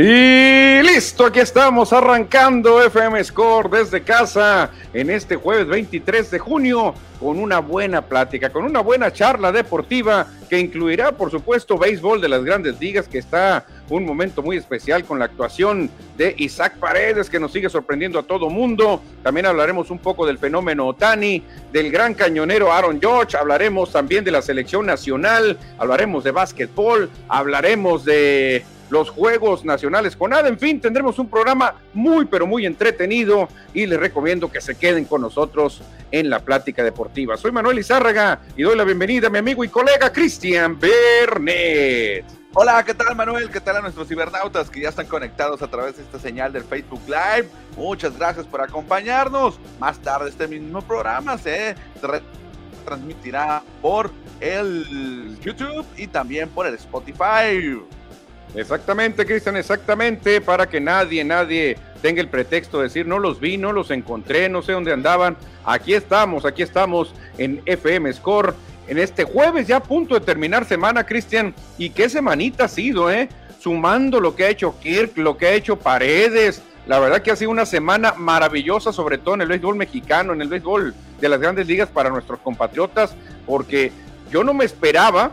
Y listo, aquí estamos arrancando FM Score desde casa en este jueves 23 de junio con una buena plática, con una buena charla deportiva que incluirá, por supuesto, béisbol de las grandes ligas, que está un momento muy especial con la actuación de Isaac Paredes, que nos sigue sorprendiendo a todo mundo. También hablaremos un poco del fenómeno Otani, del gran cañonero Aaron George, hablaremos también de la selección nacional, hablaremos de básquetbol, hablaremos de los Juegos Nacionales con nada. En fin, tendremos un programa muy, pero muy entretenido y les recomiendo que se queden con nosotros en la plática deportiva. Soy Manuel Izárraga y doy la bienvenida a mi amigo y colega Cristian Bernet. Hola, ¿qué tal Manuel? ¿Qué tal a nuestros cibernautas que ya están conectados a través de esta señal del Facebook Live? Muchas gracias por acompañarnos. Más tarde este mismo programa se transmitirá por el YouTube y también por el Spotify. Exactamente, Cristian, exactamente, para que nadie, nadie tenga el pretexto de decir no los vi, no los encontré, no sé dónde andaban. Aquí estamos, aquí estamos en FM Score, en este jueves ya a punto de terminar semana, Cristian. Y qué semanita ha sido, ¿eh? Sumando lo que ha hecho Kirk, lo que ha hecho Paredes. La verdad que ha sido una semana maravillosa, sobre todo en el béisbol mexicano, en el béisbol de las grandes ligas para nuestros compatriotas, porque yo no me esperaba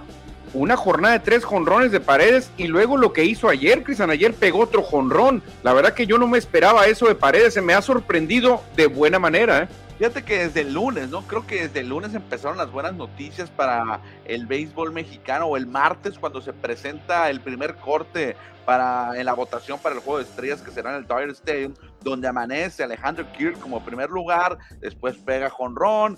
una jornada de tres jonrones de Paredes y luego lo que hizo ayer, Cristian, ayer pegó otro jonrón. La verdad que yo no me esperaba eso de Paredes, se me ha sorprendido de buena manera. ¿eh? Fíjate que desde el lunes, ¿no? Creo que desde el lunes empezaron las buenas noticias para el béisbol mexicano o el martes cuando se presenta el primer corte para en la votación para el juego de estrellas que será en el Dodger Stadium, donde amanece Alejandro Kirk como primer lugar, después pega jonrón,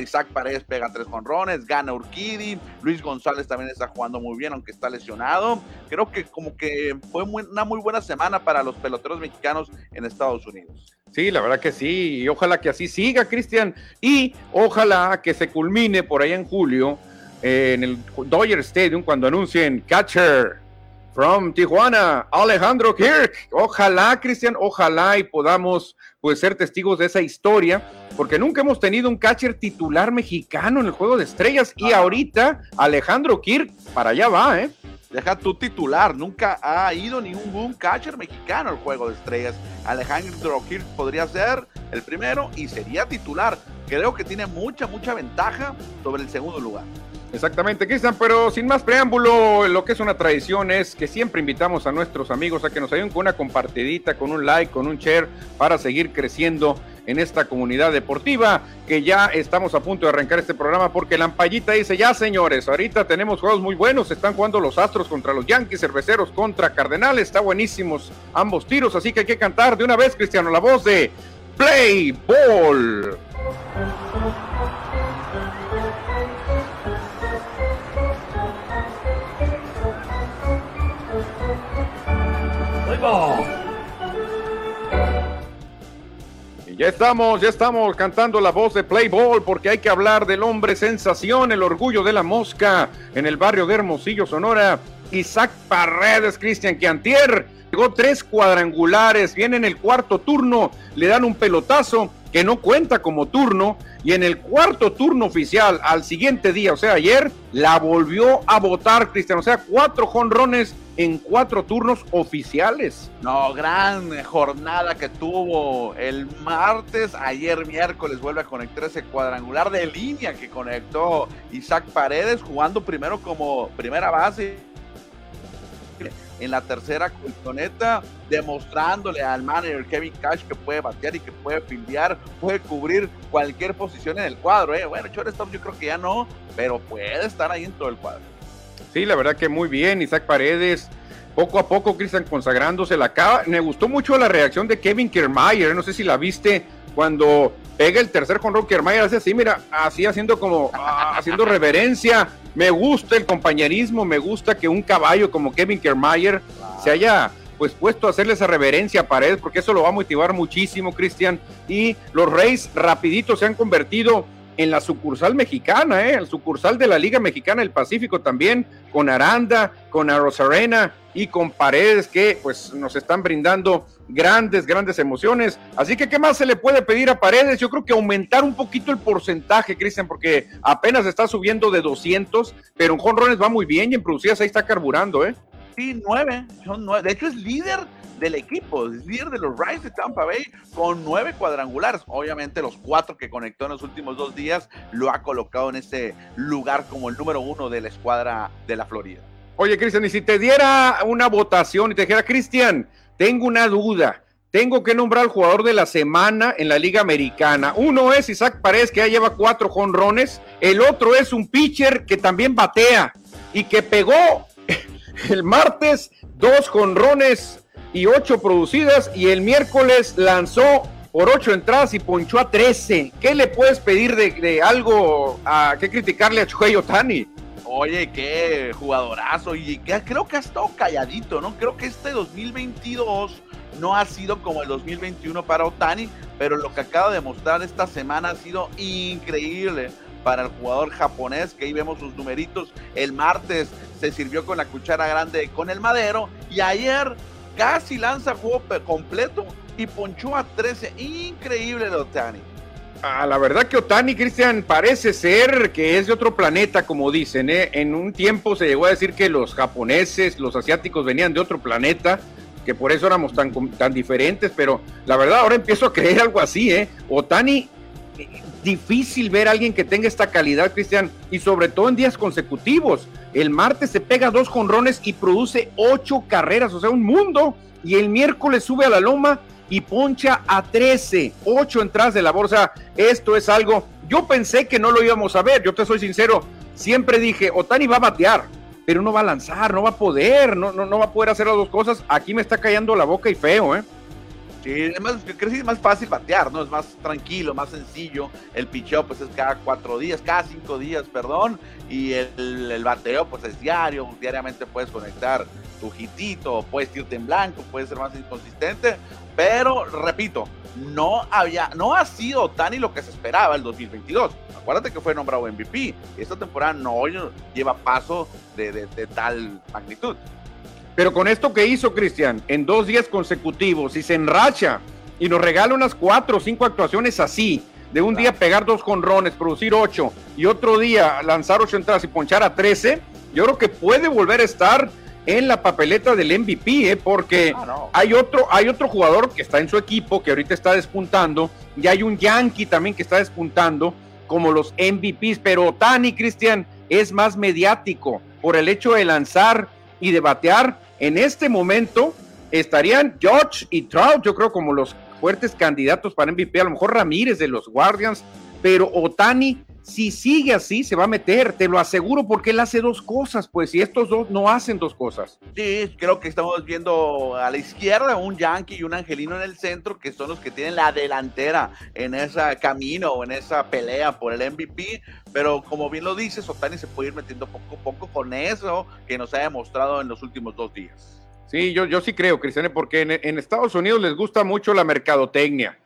Isaac Paredes pega tres jonrones, gana Urquidi, Luis González también está jugando muy bien, aunque está lesionado. Creo que como que fue una muy buena semana para los peloteros mexicanos en Estados Unidos. Sí, la verdad que sí, y ojalá que así siga, Cristian, y ojalá que se culmine por ahí en julio eh, en el Dodger Stadium cuando anuncien catcher from Tijuana, Alejandro Kirk. Ojalá, Cristian, ojalá y podamos pues ser testigos de esa historia, porque nunca hemos tenido un catcher titular mexicano en el juego de estrellas y ahorita Alejandro Kirk para allá va, ¿eh? Deja tu titular, nunca ha ido ningún catcher mexicano al juego de estrellas. Alejandro Kirk podría ser el primero y sería titular. Creo que tiene mucha, mucha ventaja sobre el segundo lugar. Exactamente, Cristian, pero sin más preámbulo, lo que es una tradición es que siempre invitamos a nuestros amigos a que nos ayuden con una compartidita, con un like, con un share, para seguir creciendo en esta comunidad deportiva, que ya estamos a punto de arrancar este programa porque Lampallita dice, ya señores, ahorita tenemos juegos muy buenos, están jugando los Astros contra los Yankees, Cerveceros contra Cardenales, está buenísimos ambos tiros, así que hay que cantar de una vez, Cristiano, la voz de Play Ball. Y ya estamos, ya estamos cantando la voz de Play Ball porque hay que hablar del hombre sensación, el orgullo de la mosca en el barrio de Hermosillo, Sonora. Isaac Paredes, Cristian Quiantier, llegó tres cuadrangulares, viene en el cuarto turno, le dan un pelotazo que no cuenta como turno y en el cuarto turno oficial al siguiente día, o sea, ayer, la volvió a votar Cristian, o sea, cuatro jonrones en cuatro turnos oficiales. No, gran jornada que tuvo el martes, ayer miércoles vuelve a conectar ese cuadrangular de línea que conectó Isaac Paredes jugando primero como primera base en la tercera colchoneta, demostrándole al manager Kevin Cash que puede batear y que puede fildear, puede cubrir cualquier posición en el cuadro. ¿eh? Bueno, shortstop yo creo que ya no, pero puede estar ahí en todo el cuadro. Sí, la verdad que muy bien, Isaac Paredes. Poco a poco, Cristian, consagrándose la cava. Me gustó mucho la reacción de Kevin Kiermaier. No sé si la viste cuando pega el tercer con Kiermaier. Hace así, mira, así haciendo como, haciendo reverencia. Me gusta el compañerismo. Me gusta que un caballo como Kevin Kiermaier se haya pues puesto a hacerle esa reverencia a Paredes, porque eso lo va a motivar muchísimo, Cristian. Y los Reyes rapidito se han convertido en la sucursal mexicana, ¿eh? el sucursal de la Liga Mexicana del Pacífico también, con Aranda, con Arena y con Paredes, que pues nos están brindando grandes, grandes emociones. Así que, ¿qué más se le puede pedir a Paredes? Yo creo que aumentar un poquito el porcentaje, Cristian, porque apenas está subiendo de 200, pero en jonrones va muy bien y en producidas ahí está carburando, ¿eh? Sí, nueve, son nueve. De hecho, es líder del equipo, líder de los Rays de Tampa Bay con nueve cuadrangulares. Obviamente, los cuatro que conectó en los últimos dos días lo ha colocado en ese lugar como el número uno de la escuadra de la Florida. Oye, Cristian, y si te diera una votación y te dijera, Cristian, tengo una duda. Tengo que nombrar al jugador de la semana en la Liga Americana. Uno es Isaac Paredes, que ya lleva cuatro jonrones. El otro es un pitcher que también batea y que pegó el martes dos jonrones y ocho producidas. Y el miércoles lanzó por ocho entradas y ponchó a trece. ¿Qué le puedes pedir de, algo a qué criticarle a Chuey Otani? Oye, qué jugadorazo. Y creo que ha estado calladito, ¿no? Creo que este 2022 no ha sido como el 2021 para Otani, pero lo que acaba de mostrar esta semana ha sido increíble para el jugador japonés, que ahí vemos sus numeritos. El martes se sirvió con la cuchara grande con el madero y ayer casi lanza juego completo y ponchó a 13. Increíble Otani. Ah, la verdad que Otani, Cristian, parece ser que es de otro planeta, como dicen. ¿eh? En un tiempo se llegó a decir que los japoneses, los asiáticos venían de otro planeta que por eso éramos tan, tan diferentes, pero la verdad ahora empiezo a creer algo así, ¿eh? Otani, difícil ver a alguien que tenga esta calidad, Cristian, y sobre todo en días consecutivos. El martes se pega dos jonrones y produce ocho carreras, o sea, un mundo, y el miércoles sube a la loma y poncha a 13, ocho entradas de la bolsa. Esto es algo, yo pensé que no lo íbamos a ver, yo te soy sincero, siempre dije, Otani va a batear, pero no va a lanzar, no va a poder, no, no, no va a poder hacer las dos cosas. Aquí me está callando la boca y feo, ¿eh? Sí, es más, es más fácil batear, ¿no? Es más tranquilo, más sencillo. El picheo, pues es cada cuatro días, cada cinco días, perdón. Y el, el bateo, pues es diario. Diariamente puedes conectar tu hitito, puedes irte en blanco, puedes ser más inconsistente. Pero, repito, no había, no ha sido tan y lo que se esperaba el 2022. Acuérdate que fue nombrado MVP. Esta temporada no lleva paso de, tal magnitud. Pero con esto que hizo Cristian en dos días consecutivos y se enracha y nos regala unas cuatro o cinco actuaciones así, de un día pegar dos conrones, producir ocho y otro día lanzar ocho entradas y ponchar a trece, yo creo que puede volver a estar en la papeleta del MVP, ¿eh? porque hay, otro, hay otro jugador que está en su equipo que ahorita está despuntando y hay un Yankee también que está despuntando como los MVPs, pero Tani Cristian es más mediático por el hecho de lanzar y de batear. En este momento estarían George y Trout, yo creo, como los fuertes candidatos para MVP, a lo mejor Ramírez de los Guardians, pero Otani si sigue así, se va a meter, te lo aseguro, porque él hace dos cosas, pues, y estos dos no hacen dos cosas. Sí, creo que estamos viendo a la izquierda un Yankee y un Angelino en el centro, que son los que tienen la delantera en ese camino o en esa pelea por el MVP, pero como bien lo dices, Otani se puede ir metiendo poco a poco con eso que nos ha demostrado en los últimos dos días. Sí, yo, yo sí creo, Cristiane, porque en Estados Unidos les gusta mucho la mercadotecnia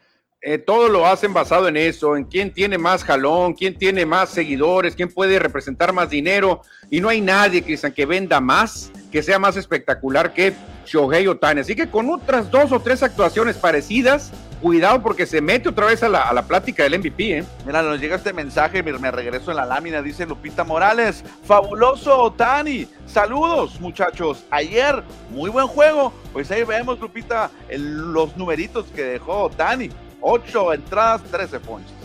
eh, todo lo hacen basado en eso, en quién tiene más jalón, quién tiene más seguidores, quién puede representar más dinero. Y no hay nadie, Cristian, que venda más, que sea más espectacular que Shohei Otani. Así que con otras dos o tres actuaciones parecidas, cuidado porque se mete otra vez a la, plática del MVP. ¿eh? Mira, nos llega este mensaje, me regreso en la lámina, dice Lupita Morales. Fabuloso Otani. Saludos, muchachos. Ayer, muy buen juego. Pues ahí vemos, Lupita, los numeritos que dejó Otani. 8 entradas, 13 ponches.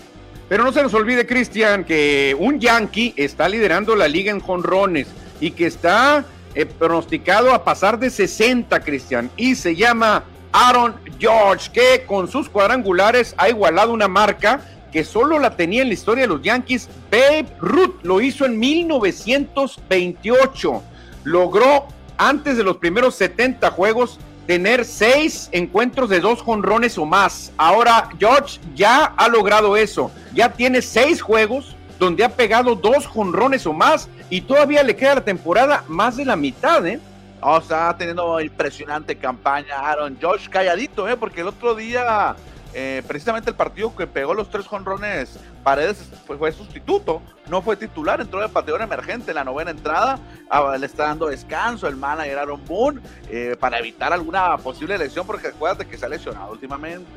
Pero no se nos olvide, Cristian, que un Yankee está liderando la liga en jonrones y que está eh, pronosticado a pasar de 60, Cristian, y se llama Aaron George, que con sus cuadrangulares ha igualado una marca que solo la tenía en la historia de los Yankees. Babe Ruth lo hizo en 1928. Logró antes de los primeros 70 juegos tener seis encuentros de dos jonrones o más. Ahora George ya ha logrado eso. Ya tiene seis juegos donde ha pegado dos jonrones o más y todavía le queda la temporada más de la mitad, ¿eh? O sea, teniendo impresionante campaña Aaron George calladito, ¿eh? Porque el otro día eh, precisamente el partido que pegó los tres jonrones, Paredes fue, sustituto, no fue titular, entró de pateador emergente en la novena entrada, ah, le está dando descanso el manager Aaron Boone eh, para evitar alguna posible lesión, porque acuérdate que se ha lesionado últimamente.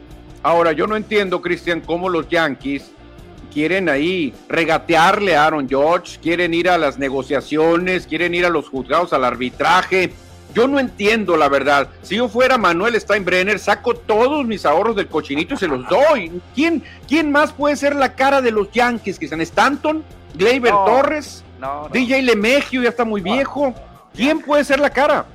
Ahora, yo no entiendo, Cristian, cómo los Yankees quieren ahí regatearle a Aaron George, quieren ir a las negociaciones, quieren ir a los juzgados, al arbitraje Yo no entiendo la verdad. Si yo fuera Manuel Steinbrenner, saco todos mis ahorros del cochinito y se los doy. ¿Quién, quién más puede ser la cara de los Yankees? ¿Que sean Stanton? ¿Gleyber Torres? No, DJ Lemegio ya está muy viejo. ¿Quién puede ser la cara?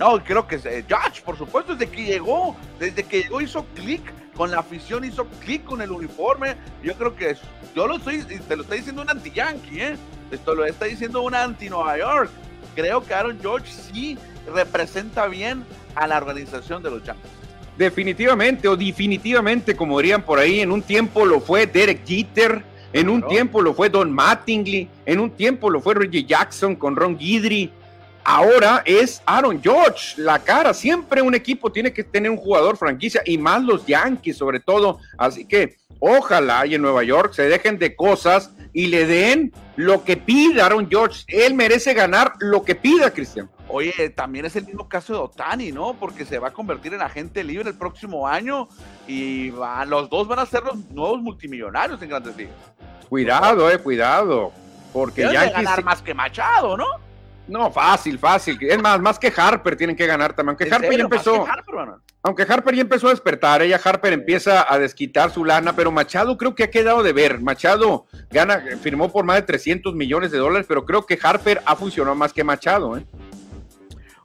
No, creo que es eh, Josh, por supuesto, desde que llegó, desde que llegó hizo clic con la afición, hizo clic con el uniforme. Yo creo que yo lo estoy, te lo está diciendo un anti-Yankee, ¿eh? Esto lo está diciendo un anti-Nueva York. Creo que Aaron George sí representa bien a la organización de los Yankees. Definitivamente, o definitivamente, como dirían por ahí, en un tiempo lo fue Derek Jeter, en un tiempo lo fue Don Mattingly, en un tiempo lo fue Reggie Jackson con Ron Guidry, ahora es Aaron George, la cara. Siempre un equipo tiene que tener un jugador franquicia y más los Yankees sobre todo. Así que ojalá y en Nueva York se dejen de cosas y le den lo que pida Aaron George. Él merece ganar lo que pida, Cristian. Oye, también es el mismo caso de Otani, ¿no? Porque se va a convertir en agente libre el próximo año y los dos van a ser los nuevos multimillonarios en Grandes Ligas. Cuidado, eh, cuidado. Porque ya ganar más que Machado, ¿no? No, fácil, fácil. Es más, más que Harper tienen que ganar también. Aunque Harper ya empezó. aunque Harper ya empezó a despertar, ella Harper empieza a desquitar su lana, pero Machado creo que ha quedado de ver. Machado gana, firmó por más de 300 millones de dólares, pero creo que Harper ha funcionado más que Machado, ¿eh?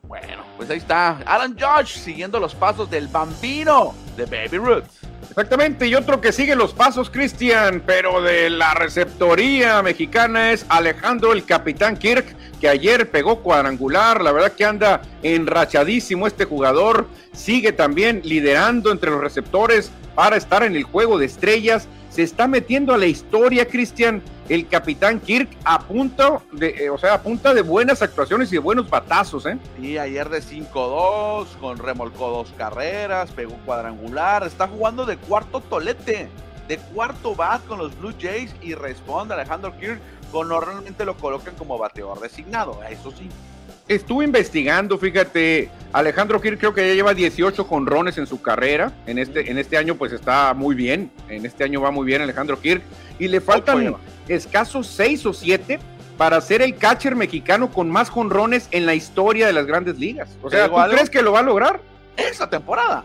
Bueno, pues ahí está. Alan Judge siguiendo los pasos del bambino de Baby Ruth. Exactamente, y otro que sigue los pasos, Cristian, pero de la receptoría mexicana es Alejandro el Capitán Kirk, que ayer pegó cuadrangular, la verdad que anda enrachadísimo este jugador, sigue también liderando entre los receptores para estar en el juego de estrellas, se está metiendo a la historia, Cristian, el capitán Kirk a punto de, eh, o sea, a punta de buenas actuaciones y de buenos batazos, ¿eh? Y ayer de 5-2, con remolcó dos carreras, pegó cuadrangular, está jugando de cuarto tolete, de cuarto bat con los Blue Jays y responde Alejandro Kirk, con normalmente lo colocan como bateador designado, eso sí. Estuve investigando, fíjate, Alejandro Kirk creo que ya lleva 18 jonrones en su carrera. En este, en este año pues está muy bien. En este año va muy bien Alejandro Kirk. Y le faltan escasos 6 o 7 para ser el catcher mexicano con más jonrones en la historia de las grandes ligas. O sea, ¿tú crees que lo va a lograr? Esta temporada.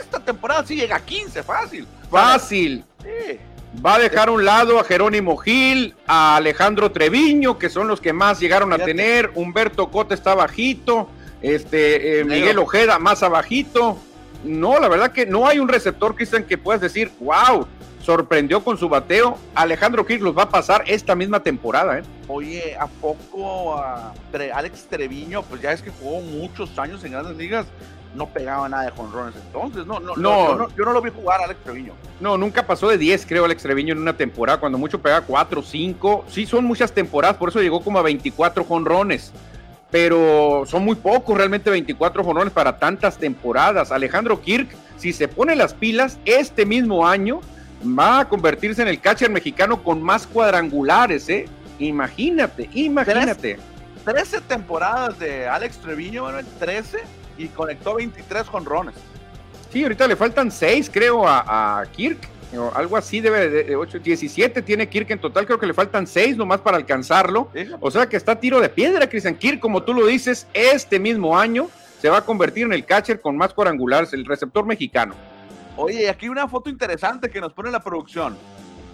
Esta temporada sí llega a 15, fácil. Fácil. Sí. Va a dejar a un lado a Jerónimo Gil, a Alejandro Treviño, que son los que más llegaron a tener. Humberto Cota está bajito. Este, eh, Miguel Ojeda más abajito. No, la verdad que no hay un receptor, Cristian, que puedas decir, wow, sorprendió con su bateo. Alejandro Gil los va a pasar esta misma temporada. ¿eh? Oye, ¿a poco a Alex Treviño, pues ya es que jugó muchos años en grandes ligas, no pegaba nada de jonrones entonces. No, no, no, yo no, lo vi jugar a Alex Treviño. No, nunca pasó de 10, creo, Alex Treviño en una temporada. Cuando mucho pega 4, 5. Sí, son muchas temporadas, por eso llegó como a 24 jonrones. Pero son muy pocos, realmente 24 jonrones para tantas temporadas. Alejandro Kirk, si se pone las pilas, este mismo año va a convertirse en el catcher mexicano con más cuadrangulares, ¿eh? Imagínate, imagínate. 13 temporadas de Alex Treviño, Manuel, 13 y conectó 23 jonrones. Sí, ahorita le faltan 6, creo, a, Kirk. O algo así debe de, 8, 17 tiene Kirk en total, creo que le faltan 6 nomás para alcanzarlo. O sea que está tiro de piedra, Christian Kirk, como tú lo dices, este mismo año se va a convertir en el catcher con más cuadrangulares, el receptor mexicano. Oye, aquí una foto interesante que nos pone la producción.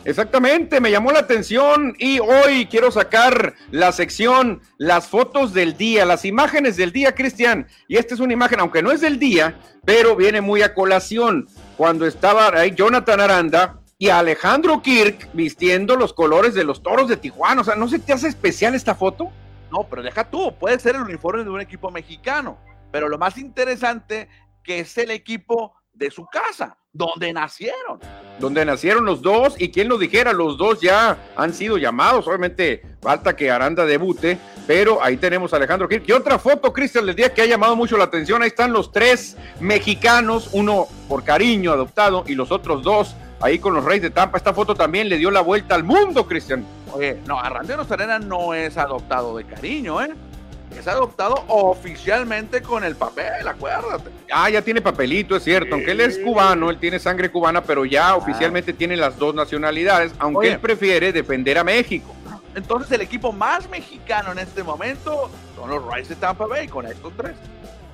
Exactamente, me llamó la atención y hoy quiero sacar la sección, las fotos del día, las imágenes del día, Cristian. Y esta es una imagen, aunque no es del día, pero viene muy a colación. Cuando estaba ahí Jonathan Aranda y Alejandro Kirk vistiendo los colores de los toros de Tijuana. O sea, ¿no se te hace especial esta foto? No, pero deja tú, puede ser el uniforme de un equipo mexicano. Pero lo más interesante que es el equipo de su casa, donde nacieron. Donde nacieron los dos, y quien lo dijera, los dos ya han sido llamados. Obviamente, falta que Aranda debute, pero ahí tenemos a Alejandro Kirk. Y otra foto, Cristian, del día que ha llamado mucho la atención. Ahí están los tres mexicanos, uno por cariño adoptado, y los otros dos ahí con los Reyes de Tampa. Esta foto también le dio la vuelta al mundo, Cristian. Oye, no, Arandero Serena no es adoptado de cariño, ¿eh? Es adoptado oficialmente con el papel, acuérdate. Ah, ya tiene papelito, es cierto. Aunque él es cubano, él tiene sangre cubana, pero ya ah. oficialmente tiene las dos nacionalidades, aunque él prefiere defender a México. Entonces el equipo más mexicano en este momento son los Rays de Tampa Bay con estos tres.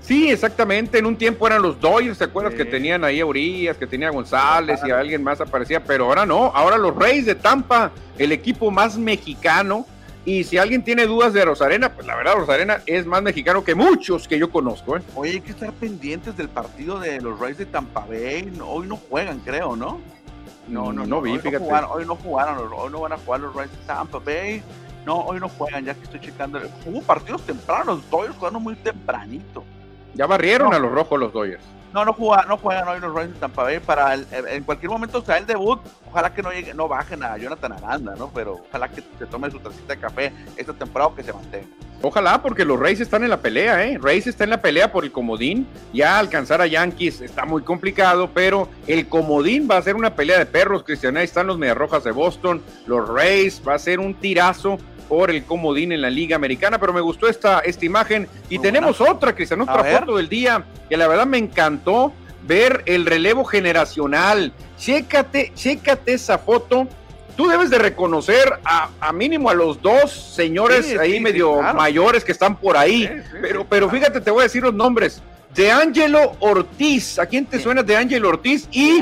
Sí, exactamente. En un tiempo eran los Dodgers, ¿te acuerdas? Que tenían ahí a Urias, que tenía a González y a alguien más aparecía, pero ahora no. Ahora los Reyes de Tampa, el equipo más mexicano. Y si alguien tiene dudas de Rosarena, pues la verdad, Rosarena es más mexicano que muchos que yo conozco. ¿eh? Oye, hay que estar pendientes del partido de los Reyes de Tampa Bay. Hoy no juegan, creo, ¿no? No, no, no, vi, hoy fíjate. No jugaron, hoy no jugaron, hoy no van a jugar los Reyes de Tampa Bay. No, hoy no juegan, ya que estoy checando. Hubo partidos tempranos, Dodgers jugando muy tempranito. Ya barrieron a los rojos los Dodgers. No, no juegan, no juegan hoy los Reyes de Tampa Bay para en cualquier momento sea el debut. Ojalá que no llegue, no bajen a Jonathan Aranda, ¿no? Pero ojalá que se tome su tacita de café esta temporada o que se mantenga. Ojalá, porque los Reyes están en la pelea, ¿eh? Reyes está en la pelea por el comodín. Ya alcanzar a Yankees está muy complicado, pero el comodín va a ser una pelea de perros, Cristian. Ahí están los Mediarrojas de Boston, los Reyes, va a ser un tirazo por el comodín en la Liga Americana, pero me gustó esta, esta imagen. Y tenemos otra, Cristian, otra foto del día, que la verdad me encantó ver el relevo generacional. Chécate, chécate esa foto. Tú debes de reconocer a, mínimo a los dos señores ahí medio mayores que están por ahí. pero, pero fíjate, te voy a decir los nombres. De Angelo Ortiz, ¿a quién te suena de Angelo Ortiz? Y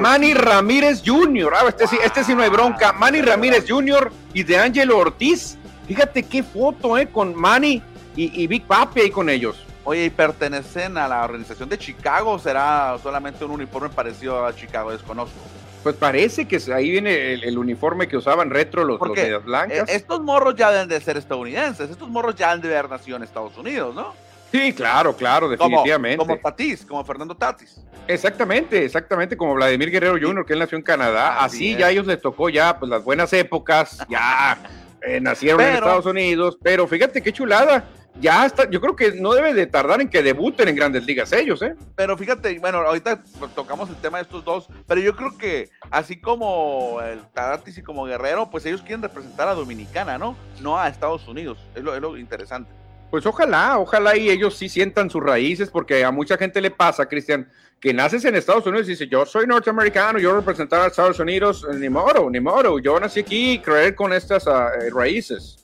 Manny Ramírez Jr. Ah, este, sí, este sí no hay bronca. Manny Ramírez Jr. y de Angelo Ortiz. Fíjate qué foto, ¿eh? Con Manny y, Big Papi ahí con ellos. Oye, ¿y pertenecen a la organización de Chicago? ¿Será solamente un uniforme parecido a Chicago? Desconozco. Pues parece que ahí viene el, uniforme que usaban retro los, los blancas. Eh, estos morros ya deben de ser estadounidenses. Estos morros ya han de haber nacido en Estados Unidos, ¿no? Sí, claro, claro, definitivamente. Como, Tatis, como Fernando Tatis. Exactamente, exactamente, como Vladimir Guerrero Jr., que él nació en Canadá. Así, ya a ellos les tocó ya pues las buenas épocas, ya eh, nacieron en Estados Unidos, pero fíjate qué chulada. Ya está, yo creo que no debe de tardar en que debuten en grandes ligas ellos, ¿eh? Pero fíjate, bueno, ahorita pues, tocamos el tema de estos dos, pero yo creo que así como el Tatis y como Guerrero, pues ellos quieren representar a Dominicana, ¿no? No a Estados Unidos, es lo, es lo interesante. Pues ojalá, ojalá y ellos sí sientan sus raíces, porque a mucha gente le pasa, Cristian, que naces en Estados Unidos y dice, yo soy norteamericano, yo representar a Estados Unidos, ni modo, ni modo, yo nací aquí, creer con estas ah, eh, raíces.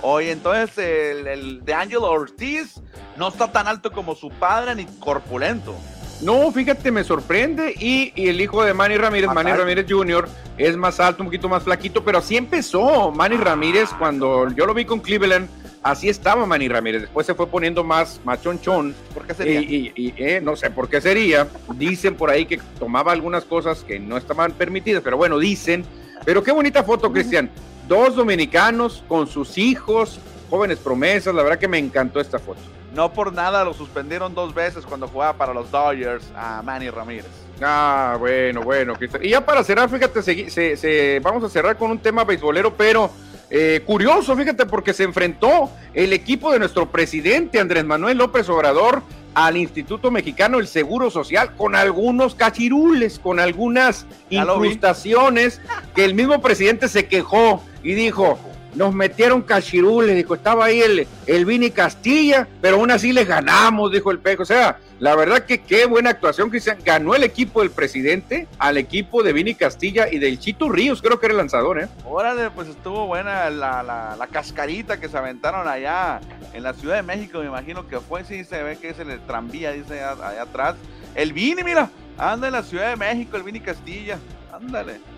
Oye, entonces el, de Angelo Ortiz no está tan alto como su padre ni corpulento. No, fíjate, me sorprende. Y, el hijo de Manny Ramírez, Manny Ramírez Jr., es más alto, un poquito más flaquito, pero así empezó Manny Ramírez cuando yo lo vi con Cleveland así estaba Manny Ramírez. Después se fue poniendo más machonchón. ¿Por qué sería? Y, eh, no sé por qué sería. Dicen por ahí que tomaba algunas cosas que no estaban permitidas, pero bueno, dicen. Pero qué bonita foto, Cristian. Dos dominicanos con sus hijos, jóvenes promesas. La verdad que me encantó esta foto. No por nada lo suspendieron dos veces cuando jugaba para los Dodgers a Manny Ramírez. Ah, bueno, bueno, Cristian. Y ya para cerrar, fíjate, se, vamos a cerrar con un tema beisbolero, pero eh, curioso, fíjate, porque se enfrentó el equipo de nuestro presidente Andrés Manuel López Obrador al Instituto Mexicano del Seguro Social con algunos cachirules, con algunas incrustaciones que el mismo presidente se quejó y dijo, nos metieron cachirules, dijo, estaba ahí el, el Vini Castilla, pero aún así les ganamos, dijo el Pejo. O sea, la verdad que qué buena actuación, Cristian. Ganó el equipo del presidente al equipo de Vini Castilla y del Chito Ríos, creo que era el lanzador, ¿eh? Órale, pues estuvo buena la, la, cascarita que se aventaron allá en la Ciudad de México, me imagino que fue, sí, se ve que es el tranvía, dice allá, atrás. El Vini, mira, anda en la Ciudad de México, el Vini Castilla, ándale.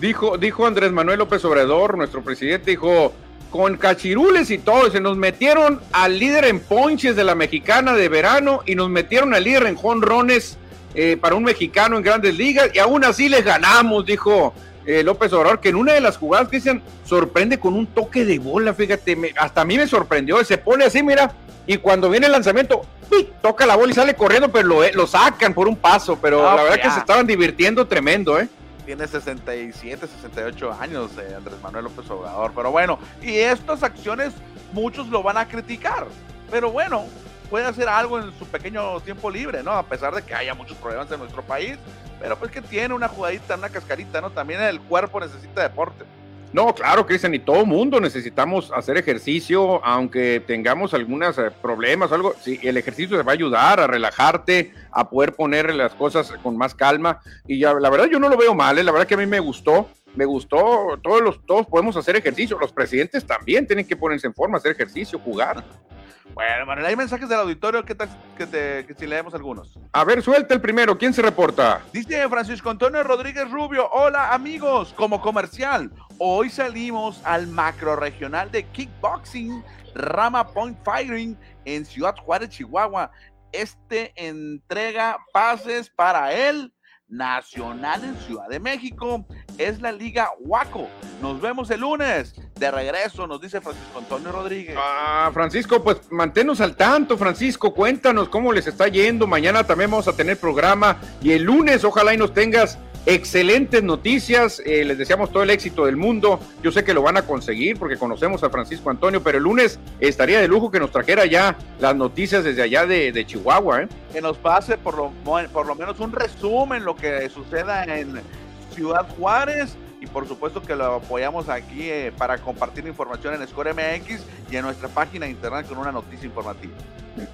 Dijo, dijo Andrés Manuel López Obrador, nuestro presidente, dijo, con cachirules y todo, se nos metieron al líder en ponches de la mexicana de verano y nos metieron al líder en jonrones eh, para un mexicano en grandes ligas y aún así les ganamos, dijo eh, López Obrador, que en una de las jugadas, Cristian, sorprende con un toque de bola, fíjate, hasta a mí me sorprendió, se pone así, mira, y cuando viene el lanzamiento, toca la bola y sale corriendo, pero lo, lo sacan por un paso, pero la verdad que se estaban divirtiendo tremendo, ¿eh? Tiene 67, 68 años Andrés Manuel López Obrador. Pero bueno, y estas acciones muchos lo van a criticar. Pero bueno, puede hacer algo en su pequeño tiempo libre, ¿no? A pesar de que haya muchos problemas en nuestro país. Pero pues que tiene una jugadita, una cascarita, ¿no? También el cuerpo necesita deporte. No, claro, Cristian, y todo mundo necesitamos hacer ejercicio, aunque tengamos algunos eh, problemas o algo. Sí, el ejercicio te va a ayudar a relajarte, a poder poner las cosas con más calma. Y ya, la verdad, yo no lo veo mal, ¿eh? la verdad que a mí me gustó. Me gustó, todos los, todos podemos hacer ejercicio, los presidentes también tienen que ponerse en forma, hacer ejercicio, jugar. Bueno, Manuel, hay mensajes del auditorio, ¿qué tal que, te, que si leemos algunos? A ver, suelta el primero, ¿quién se reporta? Dice Francisco Antonio Rodríguez Rubio, hola amigos, como comercial, hoy salimos al macro regional de kickboxing Rama Point Firing en Ciudad Juárez, Chihuahua. Este entrega pases para él nacional en Ciudad de México. Es la Liga Huaco. Nos vemos el lunes. De regreso, nos dice Francisco Antonio Rodríguez. Ah, Francisco, pues manténnos al tanto, Francisco. Cuéntanos cómo les está yendo. Mañana también vamos a tener programa. Y el lunes, ojalá y nos tengas excelentes noticias. Eh, les deseamos todo el éxito del mundo. Yo sé que lo van a conseguir porque conocemos a Francisco Antonio, pero el lunes estaría de lujo que nos trajera ya las noticias desde allá de, Chihuahua. ¿eh? Que nos pase por lo, por lo menos un resumen lo que suceda en Ciudad Juárez y por supuesto que lo apoyamos aquí eh, para compartir información en Score MX y en nuestra página de internet con una noticia informativa.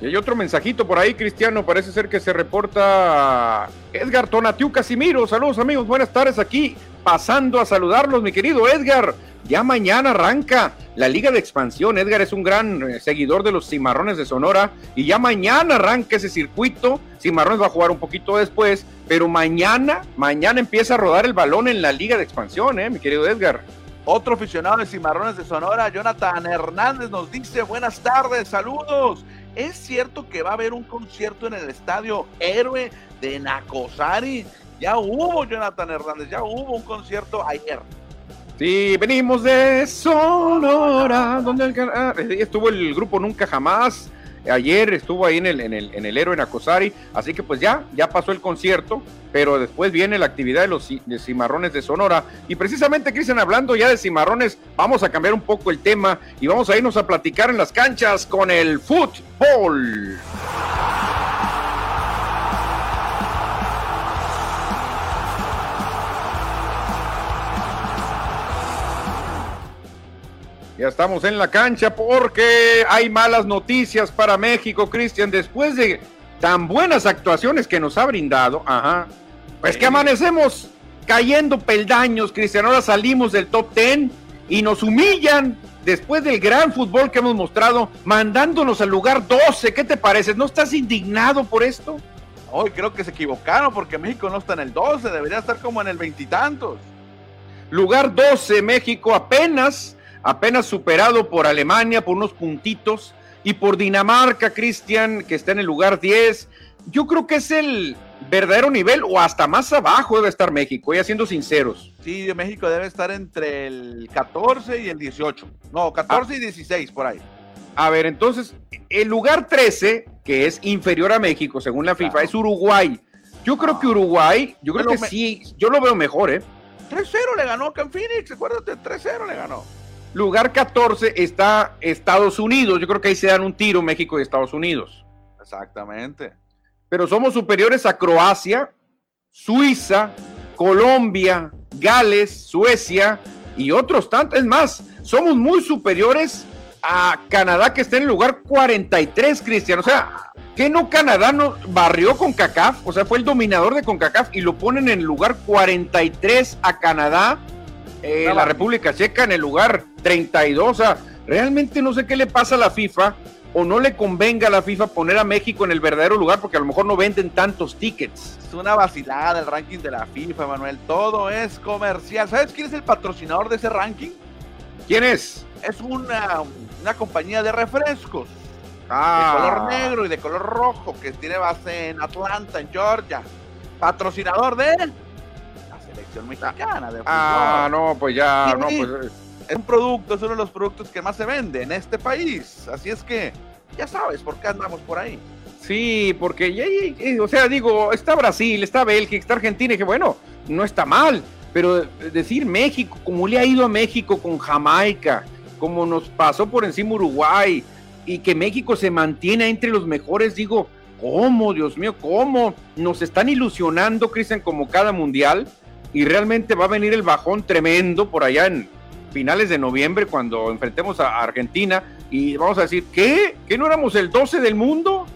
Y hay otro mensajito por ahí, Cristiano, parece ser que se reporta Edgar Tonatiu Casimiro. Saludos amigos, buenas tardes aquí, pasando a saludarlos, mi querido Edgar. Ya mañana arranca la Liga de Expansión. Edgar es un gran eh, seguidor de los Cimarrones de Sonora y ya mañana arranca ese circuito. Cimarrones va a jugar un poquito después, pero mañana, mañana empieza a rodar el balón en la Liga de Expansión, ¿eh, mi querido Edgar. Otro aficionado de Cimarrones de Sonora, Jonathan Hernández, nos dice buenas tardes, saludos. ¿Es cierto que va a haber un concierto en el estadio Héroe de Nacosari? Ya hubo, Jonathan Hernández, ya hubo un concierto ayer. Sí, venimos de Sonora, donde ah, estuvo el grupo Nunca Jamás. Ayer estuvo ahí en el, en el, en el Héroe Nacosari, así que pues ya, ya pasó el concierto, pero después viene la actividad de los cimarrones de Sonora. Y precisamente, Cristian, hablando ya de cimarrones, vamos a cambiar un poco el tema y vamos a irnos a platicar en las canchas con el fútbol. Ya estamos en la cancha porque hay malas noticias para México, Cristian, después de tan buenas actuaciones que nos ha brindado. Ajá. Pues que amanecemos cayendo peldaños, Cristian. Ahora salimos del top 10 y nos humillan después del gran fútbol que hemos mostrado, mandándonos al lugar 12. ¿Qué te parece? ¿No estás indignado por esto? Hoy creo que se equivocaron porque México no está en el 12, debería estar como en el veintitantos. Lugar 12, México apenas apenas superado por Alemania por unos puntitos y por Dinamarca, Cristian, que está en el lugar 10. Yo creo que es el verdadero nivel o hasta más abajo debe estar México, ya siendo sinceros. Sí, México debe estar entre el 14 y el 18. No, 14 y 16 por ahí. A ver, entonces, el lugar 13, que es inferior a México, según la FIFA, es Uruguay. Yo creo que Uruguay, yo creo que sí, yo lo veo mejor, ¿eh? 3-0 le ganó a Phoenix, acuérdate, 3-0 le ganó. Lugar 14 está Estados Unidos. Yo creo que ahí se dan un tiro México y Estados Unidos. Exactamente. Pero somos superiores a Croacia, Suiza, Colombia, Gales, Suecia y otros tantos. Es más, somos muy superiores a Canadá que está en el lugar 43, Cristian. O sea, ¿qué no Canadá no barrió con CACAF? O sea, fue el dominador de CONCACAF y lo ponen en el lugar 43 a Canadá eh, la República Checa en el lugar 32. O sea, realmente no sé qué le pasa a la FIFA o no le convenga a la FIFA poner a México en el verdadero lugar porque a lo mejor no venden tantos tickets. Es una vacilada el ranking de la FIFA, Manuel. Todo es comercial. ¿Sabes quién es el patrocinador de ese ranking? ¿Quién es? Es una, una compañía de refrescos. Ah. De color negro y de color rojo que tiene base en Atlanta, en Georgia. Patrocinador de mexicana de Ah, no, pues ya, no, pues. Es un producto, es uno de los productos que más se vende en este país. Así es que ya sabes por qué andamos por ahí. Sí, porque, o sea, digo, está Brasil, está Bélgica, está Argentina, y que bueno, no está mal, pero decir México, como le ha ido a México con Jamaica, como nos pasó por encima Uruguay, y que México se mantiene entre los mejores, digo, ¿cómo, Dios mío, cómo nos están ilusionando, Cristian, como cada mundial? y realmente va a venir el bajón tremendo por allá en finales de noviembre cuando enfrentemos a Argentina y vamos a decir, ¿qué? ¿Que no éramos el 12 del mundo?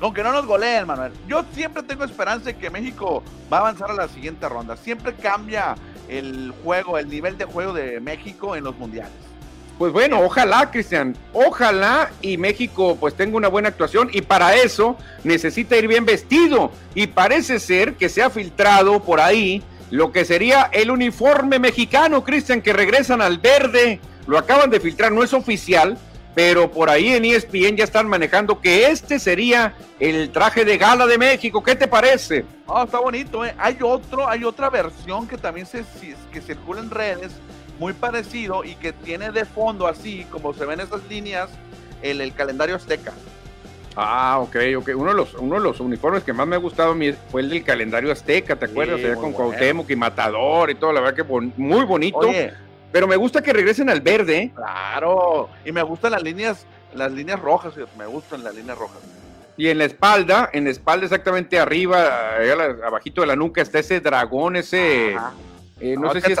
Aunque no nos goleen, Manuel. Yo siempre tengo esperanza de que México va a avanzar a la siguiente ronda. Siempre cambia el juego, el nivel de juego de México en los mundiales. Pues bueno, ojalá, Cristian, ojalá y México pues tenga una buena actuación y para eso necesita ir bien vestido y parece ser que se ha filtrado por ahí lo que sería el uniforme mexicano, Cristian, que regresan al verde, lo acaban de filtrar, no es oficial, pero por ahí en ESPN ya están manejando que este sería el traje de gala de México. ¿Qué te parece? Ah, está bonito, ¿eh? Hay otro, hay otra versión que también se, que circula en redes, muy parecido y que tiene de fondo así, como se ven esas líneas, el calendario azteca. Ah, ok, ok. Uno de, los, uno de los uniformes que más me ha gustado a mí fue el del calendario azteca, ¿te acuerdas? con Cuauhtémoc y Matador y todo, la verdad que muy bonito. Pero me gusta que regresen al verde. ¿eh? Claro, y me gustan las líneas, las líneas rojas, me gustan las líneas rojas. Y en la espalda, en la espalda exactamente arriba, abajito de la nuca, está ese dragón, ese... Eh, no, sé si es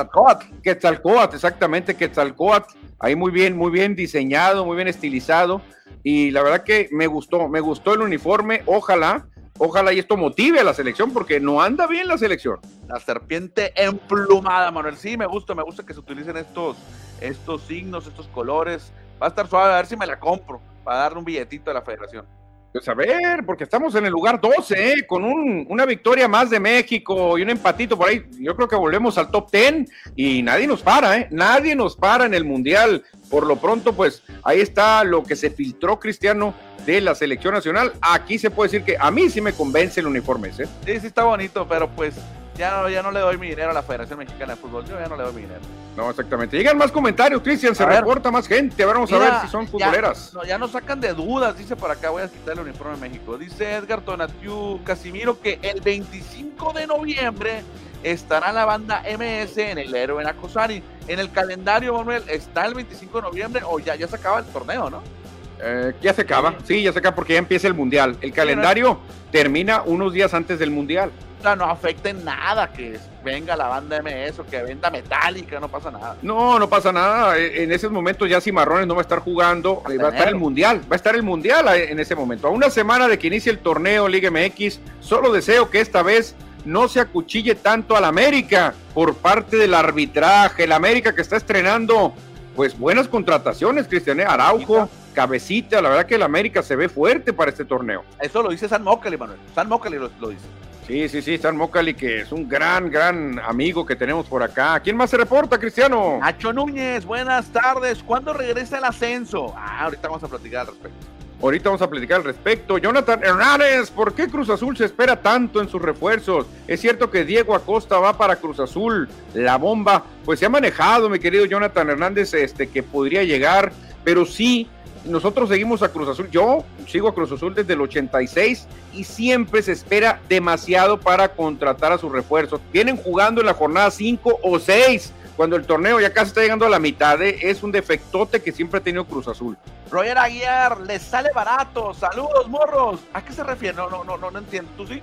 exactamente, Quetzalcoatl. Ahí muy bien, muy bien diseñado, muy bien estilizado. Y la verdad que me gustó, me gustó el uniforme. Ojalá Ojalá y esto motive a la selección porque no anda bien la selección. La serpiente emplumada, Manuel. Sí, me gusta, me gusta que se utilicen estos, estos signos, estos colores. Va a estar suave, a ver si me la compro para darle un billetito a la federación. Pues a ver, porque estamos en el lugar 12, ¿eh? con una victoria más de México y un empatito por ahí. Yo creo que volvemos al top 10 y nadie nos para, ¿eh? Nadie nos para en el Mundial. Por lo pronto, pues ahí está lo que se filtró, Cristiano, de la selección nacional. Aquí se puede decir que a mí sí me convence el uniforme ese. Sí, sí está bonito, pero pues ya no, ya no le doy mi dinero a la Federación Mexicana de Fútbol. Yo ya no le doy mi dinero. No, exactamente. Llegan más comentarios, Cristian. Se reporta más gente. A ver, vamos a ver si son futboleras. Ya, no, ya nos sacan de dudas. Dice por acá, voy a quitar el uniforme de México. Dice Edgar Tonatiu Casimiro que el 25 de noviembre estará la banda MS en el Héroe en Acosari. En el calendario, Manuel, ¿está el 25 de noviembre o ya, ya se acaba el torneo, no? Eh, ya se acaba, sí, ya se acaba porque ya empieza el mundial. El calendario termina unos días antes del mundial. Sea, no afecte nada que venga la banda MS o que venda metálica, no pasa nada. No, no pasa nada. E, en ese momento ya Cimarrones no va a estar jugando, va a estar el mundial, va a estar el mundial en ese momento. A una semana de que inicie el torneo Liga MX, solo deseo que esta vez no se acuchille tanto al América por parte del arbitraje. El América que está estrenando pues buenas contrataciones, Cristian ¿eh? Araujo, Cabecita, la verdad que el América se ve fuerte para este torneo. Eso lo dice San Mocali, Manuel. San Mocali lo, dice. Sí, sí, sí, San Mocali, que es un gran, gran amigo que tenemos por acá. ¿Quién más se reporta, Cristiano? Nacho Núñez, buenas tardes. ¿Cuándo regresa el ascenso? Ah, ahorita vamos a platicar al respecto. Ahorita vamos a platicar al respecto. Jonathan Hernández, ¿por qué Cruz Azul se espera tanto en sus refuerzos? Es cierto que Diego Acosta va para Cruz Azul, la bomba. Pues se ha manejado, mi querido Jonathan Hernández, este, que podría llegar, pero sí, nosotros seguimos a Cruz Azul. Yo sigo a Cruz Azul desde el 86 y siempre se espera demasiado para contratar a sus refuerzos. Vienen jugando en la jornada 5 o 6 cuando el torneo ya casi está llegando a la mitad, ¿eh? es un defectote que siempre ha tenido Cruz Azul. Roger Aguiar, les sale barato. Saludos, morros. ¿A qué se refiere? No, no, no, no, no entiendo. ¿Tú sí?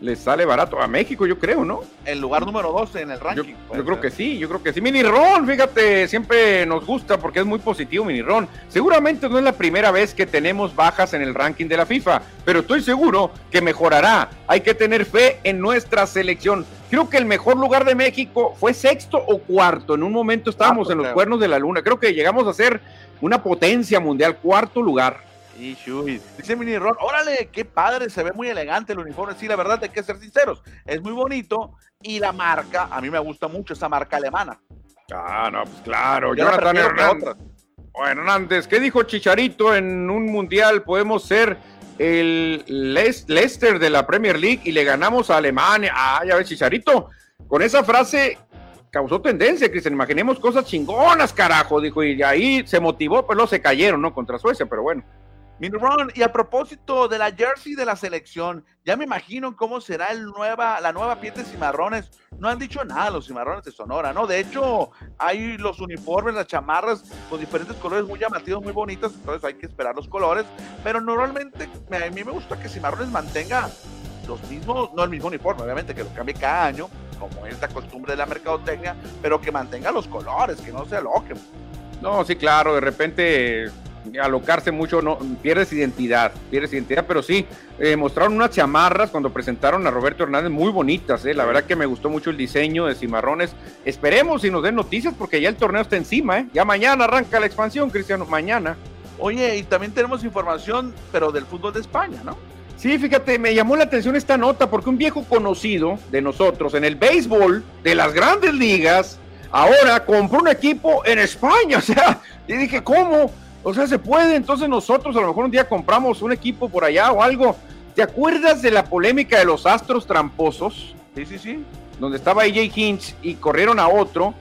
Les sale barato. A México, yo creo, ¿no? El lugar número 12 en el ranking. Yo, creo que sí, yo creo que sí. Mini Ron, fíjate, siempre nos gusta porque es muy positivo Mini Ron. Seguramente no es la primera vez que tenemos bajas en el ranking de la FIFA, pero estoy seguro que mejorará. Hay que tener fe en nuestra selección. Creo que el mejor lugar de México fue sexto o cuarto. En un momento estábamos en los cuernos de la luna. Creo que llegamos a ser una potencia mundial, cuarto lugar. Dice Mini Ron, órale, qué padre, se ve muy elegante el uniforme. Sí, la verdad, hay que ser sinceros, es muy bonito. Y la marca, a mí me gusta mucho esa marca alemana. Ah, no, pues claro. Jonathan Hernández. Bueno, Hernández, ¿qué dijo Chicharito en un mundial? Podemos ser el Leicester de la Premier League y le ganamos a Alemania. Ah, ya ves, Chicharito. Con esa frase causó tendencia, Cristian. Imaginemos cosas chingonas, carajo, dijo. Y ahí se motivó, pero luego se cayeron, ¿no? Contra Suecia, pero bueno. Ron, y a propósito de la jersey de la selección, ya me imagino cómo será el nueva, la nueva piel de cimarrones. No han dicho nada los cimarrones de Sonora, ¿no? De hecho, hay los uniformes, las chamarras con diferentes colores muy llamativos, muy bonitas, entonces hay que esperar los colores. Pero normalmente a mí me gusta que cimarrones mantenga los mismos, no el mismo uniforme, obviamente, que lo cambie cada año, como es la costumbre de la mercadotecnia, pero que mantenga los colores, que no se aloquen. No, sí, claro, de repente alocarse mucho, no pierdes identidad, pierdes identidad, pero sí, eh, mostraron unas chamarras cuando presentaron a Roberto Hernández muy bonitas, eh. la verdad que me gustó mucho el diseño de Cimarrones. Esperemos y nos den noticias porque ya el torneo está encima, ¿eh? ya mañana arranca la expansión, Cristiano, mañana. Oye, y también tenemos información, pero del fútbol de España, ¿no? Sí, fíjate, me llamó la atención esta nota porque un viejo conocido de nosotros en el béisbol de las grandes ligas, ahora compró un equipo en España, o sea, y dije, ¿cómo? O sea, se puede, entonces nosotros a lo mejor un día compramos un equipo por allá o algo. ¿Te acuerdas de la polémica de los astros tramposos? Sí, sí, sí. Donde estaba AJ Hinch y corrieron a otro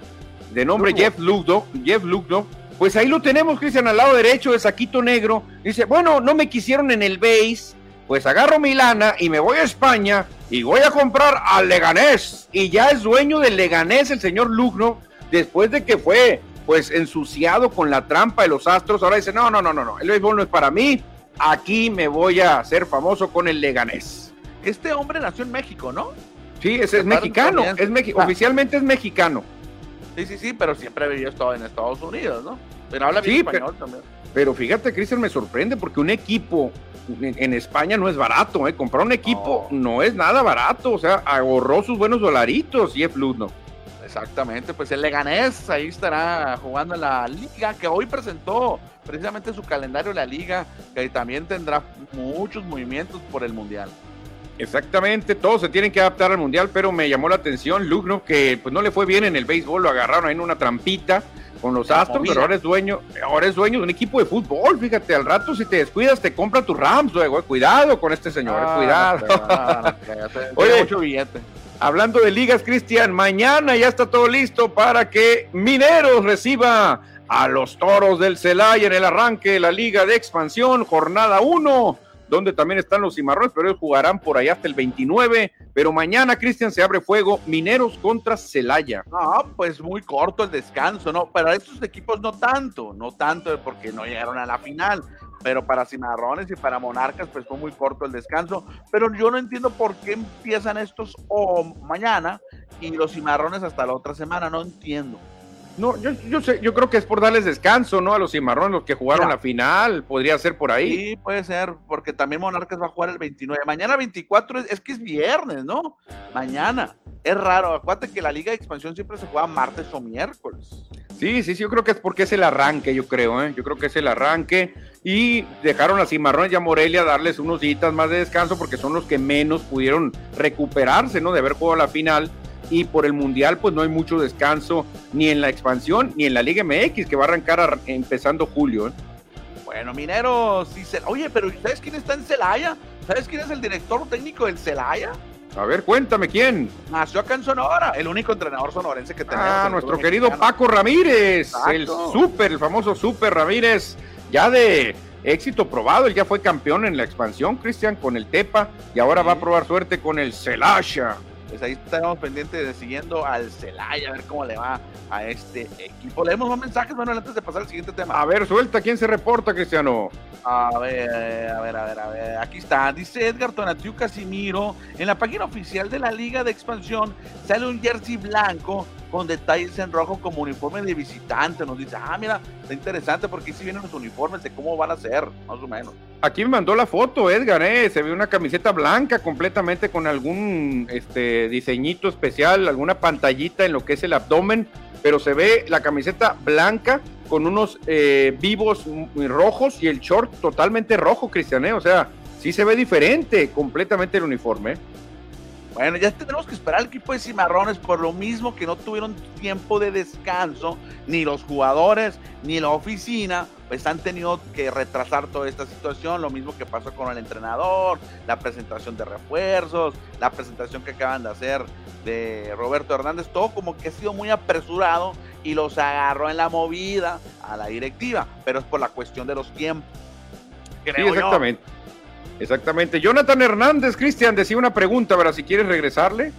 de nombre Jeff Lugdo, Jeff Lugdo. Pues ahí lo tenemos, Cristian, al lado derecho de Saquito Negro. Dice, bueno, no me quisieron en el base, pues agarro mi lana y me voy a España y voy a comprar al Leganés. Y ya es dueño del Leganés el señor Lugno, después de que fue pues ensuciado con la trampa de los astros, ahora dice, no, no, no, no, no, el béisbol no es para mí, aquí me voy a hacer famoso con el Leganés. Este hombre nació en México, ¿no? Sí, ese es mexicano, es ah. oficialmente es mexicano. Sí, sí, sí, pero siempre vivió estado en Estados Unidos, ¿no? Pero habla bien español también. Pero fíjate, Cristian, me sorprende porque un equipo en, España no es barato, ¿eh? Comprar un equipo no. es nada barato, o sea, ahorró sus buenos dolaritos y es ¿no? Exactamente, pues el Leganés ahí estará jugando en la liga que hoy presentó precisamente su calendario la liga, que también tendrá muchos movimientos por el mundial. Exactamente, todos se tienen que adaptar al mundial, pero me llamó la atención Lugno que pues no le fue bien en el béisbol, lo agarraron ahí en una trampita con los Astros, pero ahora es dueño, ahora es dueño de un equipo de fútbol, fíjate, al rato si te descuidas te compra tu Rams luego, cuidado con este señor, ah, cuidado. Oye, mucho billete. Hablando de ligas, Cristian, mañana ya está todo listo para que Mineros reciba a los Toros del Celaya en el arranque de la Liga de Expansión, jornada 1, donde también están los Cimarrones, pero ellos jugarán por allá hasta el 29. Pero mañana, Cristian, se abre fuego Mineros contra Celaya. Ah, pues muy corto el descanso, ¿no? Para estos equipos no tanto, no tanto porque no llegaron a la final pero para Cimarrones y para Monarcas pues fue muy corto el descanso, pero yo no entiendo por qué empiezan estos o mañana y los Cimarrones hasta la otra semana, no entiendo. No, yo, yo sé, yo creo que es por darles descanso, ¿no? A los cimarrones, los que jugaron la final, podría ser por ahí. Sí, puede ser, porque también Monarcas va a jugar el 29. Mañana 24 es, es que es viernes, ¿no? Mañana. Es raro, acuérdate que la Liga de Expansión siempre se juega martes o miércoles. Sí, sí, sí, yo creo que es porque es el arranque, yo creo, ¿eh? Yo creo que es el arranque. Y dejaron a Cimarrones y a Morelia darles unos días más de descanso porque son los que menos pudieron recuperarse, ¿no? De haber jugado la final y por el Mundial pues no hay mucho descanso ni en la expansión ni en la Liga MX que va a arrancar empezando julio. ¿eh? Bueno, Minero, sí se... oye, pero ¿sabes quién está en Celaya? ¿Sabes quién es el director técnico del Celaya? A ver, cuéntame quién. Nació acá en Sonora, el único entrenador sonorense que tenemos. Ah, nuestro querido Paco Ramírez, el super, el famoso super Ramírez, ya de éxito probado, él ya fue campeón en la expansión, Cristian, con el Tepa, y ahora va a probar suerte con el Celaya pues ahí estamos pendientes de siguiendo al Celaya, a ver cómo le va a este equipo. Leemos más mensajes, Manuel, antes de pasar al siguiente tema. A ver, suelta, ¿quién se reporta, Cristiano? A ver, a ver, a ver, a ver. Aquí está, dice Edgar Tonatiu Casimiro. En la página oficial de la Liga de Expansión sale un jersey blanco con detalles en rojo como uniforme de visitante. Nos dice, ah, mira, está interesante porque si vienen los uniformes de cómo van a ser, más o menos. Aquí me mandó la foto, Edgar, ¿eh? se ve una camiseta blanca completamente con algún este, diseñito especial, alguna pantallita en lo que es el abdomen, pero se ve la camiseta blanca con unos eh, vivos rojos y el short totalmente rojo, Cristian, ¿eh? o sea, sí se ve diferente completamente el uniforme. Bueno, ya tenemos que esperar al equipo de Cimarrones por lo mismo que no tuvieron tiempo de descanso, ni los jugadores, ni la oficina, pues han tenido que retrasar toda esta situación, lo mismo que pasó con el entrenador, la presentación de refuerzos, la presentación que acaban de hacer de Roberto Hernández, todo como que ha sido muy apresurado y los agarró en la movida a la directiva, pero es por la cuestión de los tiempos. sí, exactamente. Exactamente. Jonathan Hernández, Cristian, decía una pregunta, ¿verdad? Si quieres regresarle.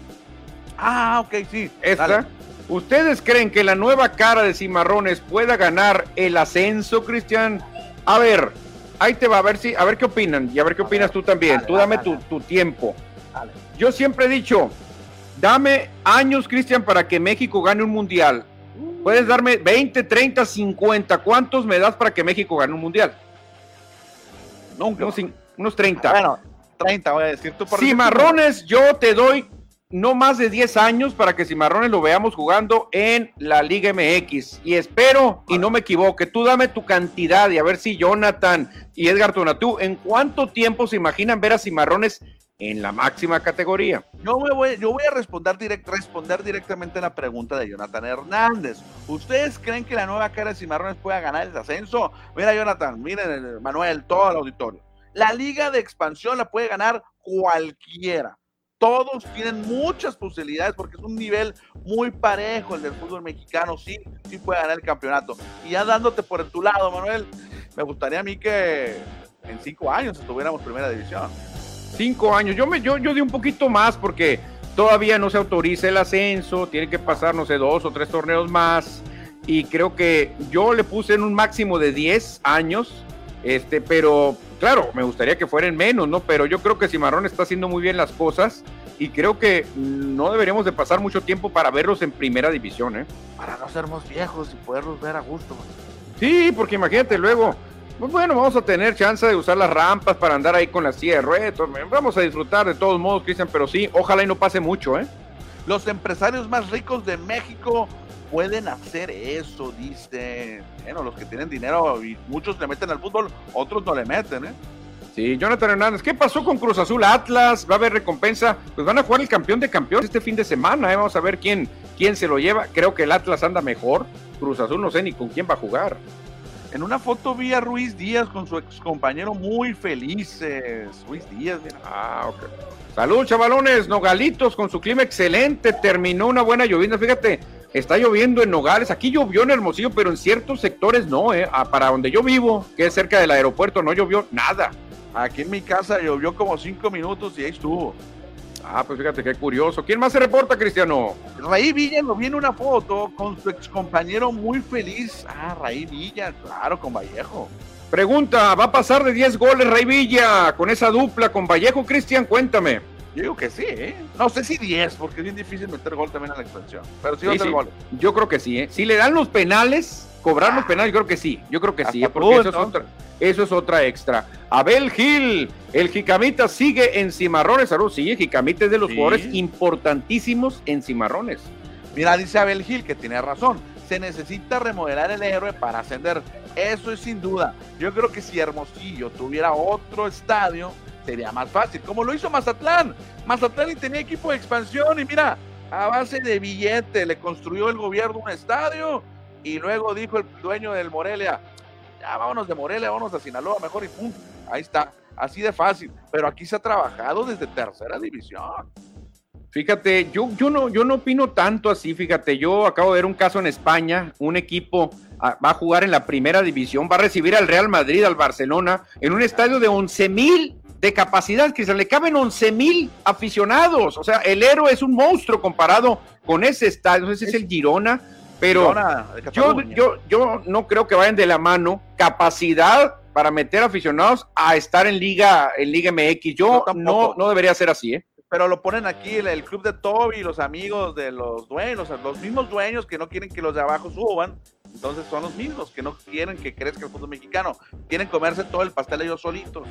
Ah, ok, sí. Esta. ¿Ustedes creen que la nueva cara de Cimarrones pueda ganar el ascenso, Cristian? A ver, ahí te va, a ver si, a ver qué opinan y a ver qué opinas tú también. tú dame tu, tu, tiempo. Yo siempre he dicho, dame años, Cristian, para que México gane un mundial. puedes darme 20, 30, 50. ¿Cuántos me das para que México gane un mundial? Nunca. Unos, unos 30. Bueno, 30 voy a decir. ¿tú por Cimarrones, yo te doy no más de 10 años para que Cimarrones lo veamos jugando en la Liga MX. Y espero, y no me equivoque, tú dame tu cantidad y a ver si Jonathan y Edgar Tonatú, ¿en cuánto tiempo se imaginan ver a Cimarrones en la máxima categoría? Yo, me voy, yo voy a responder, direct, responder directamente a la pregunta de Jonathan Hernández. ¿Ustedes creen que la nueva cara de Cimarrones pueda ganar el ascenso? Mira, Jonathan, miren, Manuel, todo el auditorio. La liga de expansión la puede ganar cualquiera todos tienen muchas posibilidades porque es un nivel muy parejo el del fútbol mexicano, sí, sí puede ganar el campeonato. Y ya dándote por tu lado, Manuel, me gustaría a mí que en cinco años estuviéramos primera división. Cinco años, yo me, yo, yo di un poquito más porque todavía no se autoriza el ascenso, tiene que pasar, no sé, dos o tres torneos más. Y creo que yo le puse en un máximo de 10 años, este, pero Claro, me gustaría que fueran menos, ¿no? Pero yo creo que Cimarrón está haciendo muy bien las cosas y creo que no deberíamos de pasar mucho tiempo para verlos en primera división, ¿eh? Para no sermos viejos y poderlos ver a gusto. Sí, porque imagínate luego, pues bueno, vamos a tener chance de usar las rampas para andar ahí con la de retos. Vamos a disfrutar de todos modos, Cristian, pero sí, ojalá y no pase mucho, ¿eh? Los empresarios más ricos de México pueden hacer eso, dice. Bueno, los que tienen dinero y muchos le meten al fútbol, otros no le meten, ¿eh? Sí, Jonathan Hernández, ¿qué pasó con Cruz Azul Atlas? ¿Va a haber recompensa? Pues van a jugar el campeón de campeones este fin de semana, ¿eh? Vamos a ver quién, quién se lo lleva. Creo que el Atlas anda mejor. Cruz Azul no sé ni con quién va a jugar. En una foto vi a Ruiz Díaz con su ex compañero muy felices. Ruiz Díaz, mira. Ah, ok. Salud, chavalones. Nogalitos con su clima excelente. Terminó una buena llovizna. Fíjate, Está lloviendo en Nogales, aquí llovió en Hermosillo, pero en ciertos sectores no, ¿eh? Para donde yo vivo, que es cerca del aeropuerto, no llovió nada. Aquí en mi casa llovió como cinco minutos y ahí estuvo. Ah, pues fíjate qué curioso. ¿Quién más se reporta, Cristiano? Raí Villa nos viene una foto con su ex compañero muy feliz. Ah, Raí Villa, claro, con Vallejo. Pregunta, ¿va a pasar de 10 goles Raí Villa con esa dupla con Vallejo, Cristian? Cuéntame. Yo digo que sí, ¿eh? No sé si 10, porque es bien difícil meter gol también en la expansión. Pero sí va a ser gol. Yo creo que sí, ¿eh? Si le dan los penales, cobrar los penales, yo creo que sí. Yo creo que sí, ¿eh? porque eso es, otra, eso es otra extra. Abel Gil, el Jicamita sigue en Cimarrones. Salud, sí, Jicamita es de los jugadores importantísimos en Cimarrones. Mira, dice Abel Gil que tiene razón. Se necesita remodelar el héroe para ascender. Eso es sin duda. Yo creo que si Hermosillo tuviera otro estadio, sería más fácil, como lo hizo Mazatlán. Mazatlán tenía equipo de expansión y mira, a base de billete le construyó el gobierno un estadio y luego dijo el dueño del Morelia, ya vámonos de Morelia, vámonos a Sinaloa mejor y pum, ahí está, así de fácil. Pero aquí se ha trabajado desde tercera división. Fíjate, yo, yo, no, yo no opino tanto así, fíjate, yo acabo de ver un caso en España, un equipo ah, va a jugar en la primera división, va a recibir al Real Madrid, al Barcelona, en un estadio de 11 mil de capacidad, que se le caben 11 mil aficionados. O sea, el héroe es un monstruo comparado con ese estadio. Ese es, el Girona, pero yo, yo, yo no creo que vayan de la mano capacidad para meter aficionados a estar en Liga, en Liga MX. Yo no, no debería ser así, ¿eh? pero lo ponen aquí el, club de Toby, los amigos de los dueños, los mismos dueños que no quieren que los de abajo suban, entonces son los mismos que no quieren que crezca el fútbol mexicano, quieren comerse todo el pastel ellos solitos.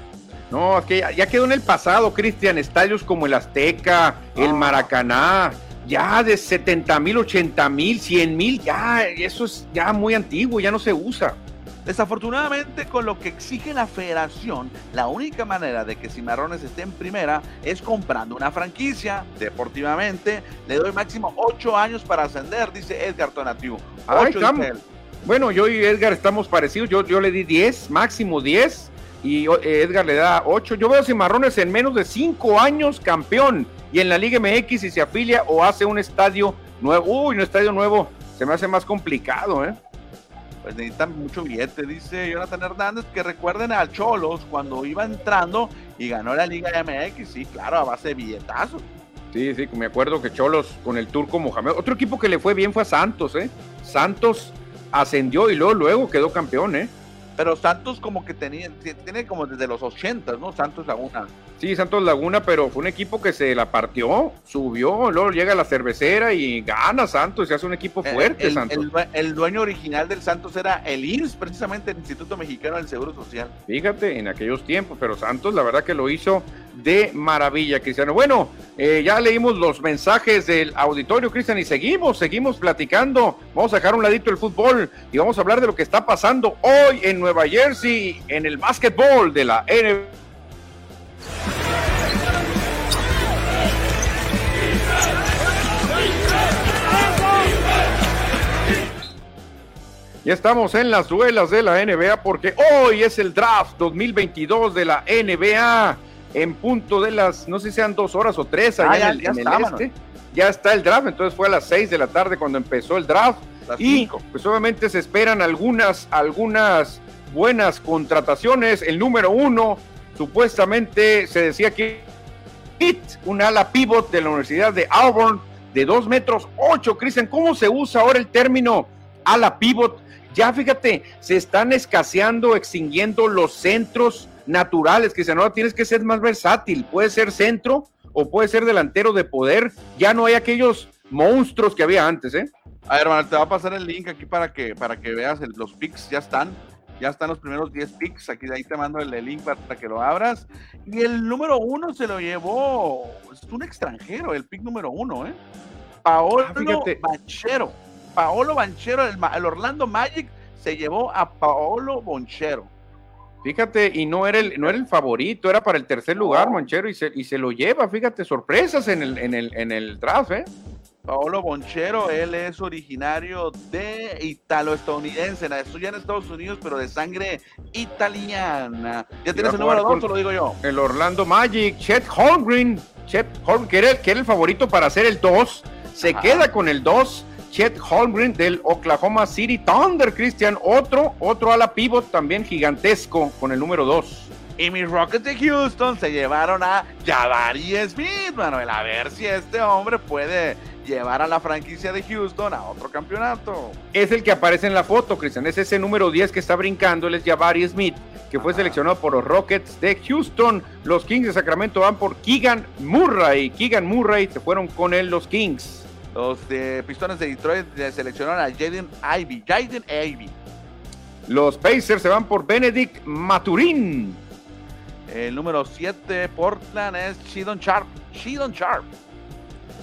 No, es que ya, quedó en el pasado, Cristian, estadios como el Azteca, el Maracaná, ya de 70 mil, 80 mil, 100 mil, ya eso es ya muy antiguo, ya no se usa. Desafortunadamente, con lo que exige la federación, la única manera de que Cimarrones esté en primera es comprando una franquicia. Deportivamente, le doy máximo 8 años para ascender, dice Edgar Tonatiu. Bueno, yo y Edgar estamos parecidos. Yo, yo le di 10, máximo 10, y Edgar le da 8. Yo veo Cimarrones en menos de 5 años campeón. Y en la Liga MX, si se afilia o hace un estadio nuevo, uy, un estadio nuevo, se me hace más complicado, ¿eh? Pues necesitan mucho billete, dice Jonathan Hernández, que recuerden a Cholos cuando iba entrando y ganó la Liga MX, sí, claro, a base de billetazos. Sí, sí, me acuerdo que Cholos con el turco Mohamed, otro equipo que le fue bien fue a Santos, ¿eh? Santos ascendió y luego, luego quedó campeón, ¿eh? pero Santos como que tenía, tiene como desde los 80, ¿no? Santos Laguna. Sí, Santos Laguna, pero fue un equipo que se la partió, subió, luego llega la cervecera y gana Santos, se hace un equipo eh, fuerte el, Santos. El, dueño original del Santos era el IMSS, precisamente el Instituto Mexicano del Seguro Social. Fíjate, en aquellos tiempos, pero Santos la verdad que lo hizo de maravilla, Cristiano. Bueno, eh, ya leímos los mensajes del auditorio, Cristian, y seguimos, seguimos platicando. Vamos a dejar un ladito el fútbol y vamos a hablar de lo que está pasando hoy en Nueva Jersey en el básquetbol de la NBA. Ya estamos en las duelas de la NBA porque hoy es el draft 2022 de la NBA en punto de las, no sé si sean dos horas o tres allá ah, en, el, este. Ya está el draft, entonces fue a las seis de la tarde cuando empezó el draft. y pues obviamente se esperan algunas, algunas buenas contrataciones. El número uno, supuestamente se decía que un ala pivot de la Universidad de Auburn de dos metros ocho. Cristian, ¿cómo se usa ahora el término ala pivot? Ya fíjate, se están escaseando, extinguiendo los centros naturales, que ahora tienes que ser más versátil, puede ser centro o puede ser delantero de poder, ya no hay aquellos monstruos que había antes, ¿eh? A ver, hermano, te va a pasar el link aquí para que, para que veas los picks, ya están, ya están los primeros 10 picks, aquí de ahí te mando el, link para, que lo abras. Y el número uno se lo llevó, es un extranjero, el pick número uno, ¿eh? Paolo ah, Banchero. Paolo Banchero, el, el Orlando Magic se llevó a Paolo Bonchero. Fíjate, y no era el, no era el favorito, era para el tercer lugar, Monchero, y se, y se lo lleva, fíjate, sorpresas en el, en el, en el draft, ¿eh? Paolo Bonchero, él es originario de italo-estadounidense, ya en Estados Unidos, pero de sangre italiana. ¿Ya tienes el número dos, lo digo yo? El Orlando Magic, Chet Holmgren, Chet Holmgren, que era, que era el favorito para hacer el 2, se queda con el 2 Chet Holmgren del Oklahoma City Thunder, Christian, otro, otro ala pivot también gigantesco con el número 2. Y mis Rockets de Houston se llevaron a Jabari Smith, Manuel, a ver si este hombre puede llevar a la franquicia de Houston a otro campeonato. Es el que aparece en la foto, Christian, es ese número 10 que está brincando, él es Jabari Smith, que fue seleccionado por los Rockets de Houston. Los Kings de Sacramento van por Keegan Murray. Keegan Murray se fueron con él los Kings. Los de Pistones de Detroit seleccionaron a Jaden Ivy. Jaden Ivy. Los Pacers se van por Benedict Maturin. El número 7 Portland es Shidon Sharp. Shidon Sharp.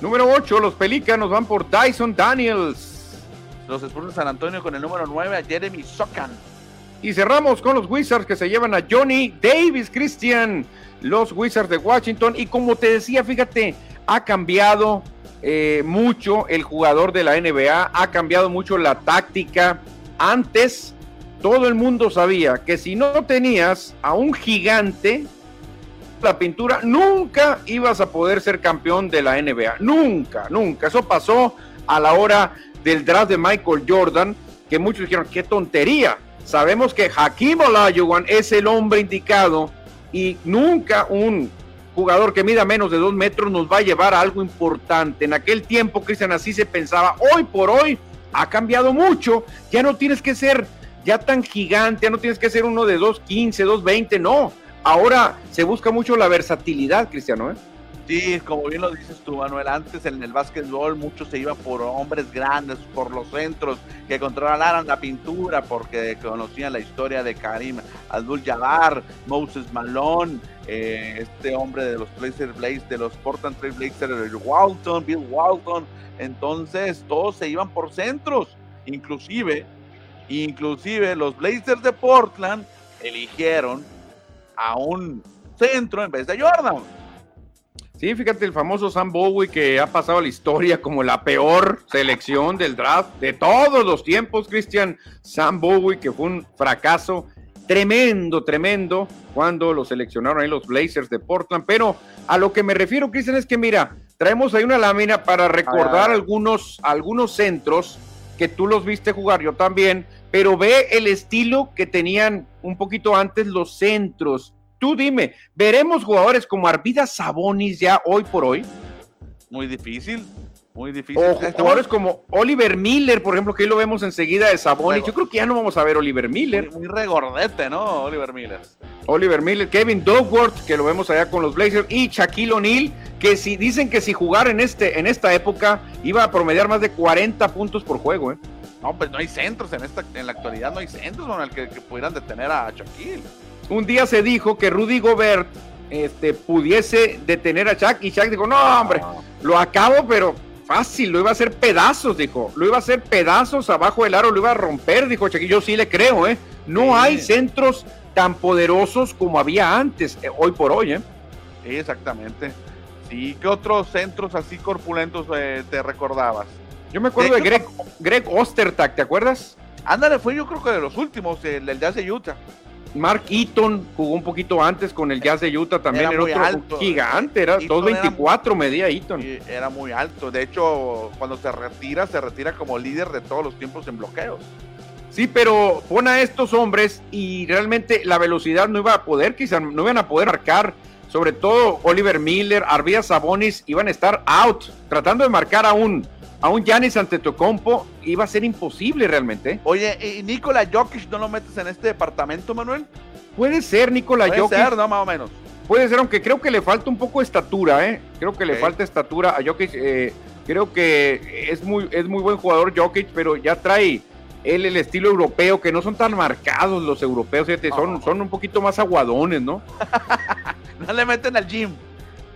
Número 8, los Pelícanos van por Dyson Daniels. Los Spurs de San Antonio con el número 9 a Jeremy Sokan. Y cerramos con los Wizards que se llevan a Johnny Davis, Christian. Los Wizards de Washington. Y como te decía, fíjate, ha cambiado eh, mucho el jugador de la NBA, ha cambiado mucho la táctica. Antes todo el mundo sabía que si no tenías a un gigante, la pintura, nunca ibas a poder ser campeón de la NBA. Nunca, nunca. Eso pasó a la hora del draft de Michael Jordan, que muchos dijeron, qué tontería. Sabemos que Hakim Olajuwon es el hombre indicado y nunca un jugador que mida menos de dos metros nos va a llevar a algo importante. En aquel tiempo, Cristian, así se pensaba. Hoy por hoy ha cambiado mucho. Ya no tienes que ser ya tan gigante, ya no tienes que ser uno de 2.15, 2.20, no. Ahora se busca mucho la versatilidad, Cristiano, ¿eh? Sí, como bien lo dices tú, Manuel, antes en el básquetbol mucho se iba por hombres grandes, por los centros que controlaran la pintura, porque conocían la historia de Karim Abdul-Jabbar, Moses Malone, eh, este hombre de los Blazer Blaze, de los Portland Trail Blazers, Walton, Bill Walton. Entonces todos se iban por centros, inclusive, inclusive los Blazers de Portland eligieron a un centro en vez de Jordan. Sí, fíjate, el famoso Sam Bowie que ha pasado la historia como la peor selección del draft de todos los tiempos, Cristian. Sam Bowie, que fue un fracaso tremendo, tremendo cuando lo seleccionaron ahí los Blazers de Portland. Pero a lo que me refiero, Cristian, es que mira, traemos ahí una lámina para recordar algunos, algunos centros que tú los viste jugar, yo también, pero ve el estilo que tenían un poquito antes los centros Tú dime, ¿veremos jugadores como Arvidas Sabonis ya hoy por hoy? Muy difícil. Muy difícil. O jugadores como Oliver Miller, por ejemplo, que ahí lo vemos enseguida de Sabonis. Yo creo que ya no vamos a ver Oliver Miller. Muy, regordete, ¿no? Oliver Miller. Oliver Miller, Kevin Dogworth, que lo vemos allá con los Blazers, y Shaquille O'Neal, que si dicen que si jugar en este en esta época iba a promediar más de 40 puntos por juego, ¿eh? No, pues no hay centros en esta en la actualidad, no hay centros con el que, pudieran detener a Shaquille. Un día se dijo que Rudy Gobert este, pudiese detener a Shaq y Shaq dijo, no, hombre, lo acabo, pero fácil, lo iba a hacer pedazos, dijo. Lo iba a hacer pedazos abajo del aro, lo iba a romper, dijo Shaq. Yo sí le creo, ¿eh? No hay centros tan poderosos como había antes, eh, hoy por hoy, ¿eh? Sí, exactamente. Sí, ¿qué otros centros así corpulentos eh, te recordabas? Yo me acuerdo de, Greg, Greg Ostertag, ¿te acuerdas? Ándale, fue yo creo que de los últimos, el Jazz de Utah. Mark Eaton jugó un poquito antes con el Jazz de Utah también, era, otro alto. gigante, era 2.24 medía Eaton. Era muy alto, de hecho cuando se retira, se retira como líder de todos los tiempos en bloqueos. Sí, pero pone a estos hombres y realmente la velocidad no iba a poder, quizás no iban a poder marcar. Sobre todo Oliver Miller, Arvía Sabonis iban a estar out, tratando de marcar a un a un Giannis Antetokounmpo iba a ser imposible realmente. Oye, ¿y Nikola Jokic no lo metes en este departamento, Manuel? Puede ser Nikola Jokic. Puede ser, ¿no? Más o menos. Puede ser, aunque creo que le falta un poco de estatura, ¿eh? Creo que le falta estatura a Jokic. Eh, creo que es muy, es muy buen jugador Jokic, pero ya trae él el estilo europeo, que no son tan marcados los europeos, son, son un poquito más aguadones, ¿no? no le meten al gym.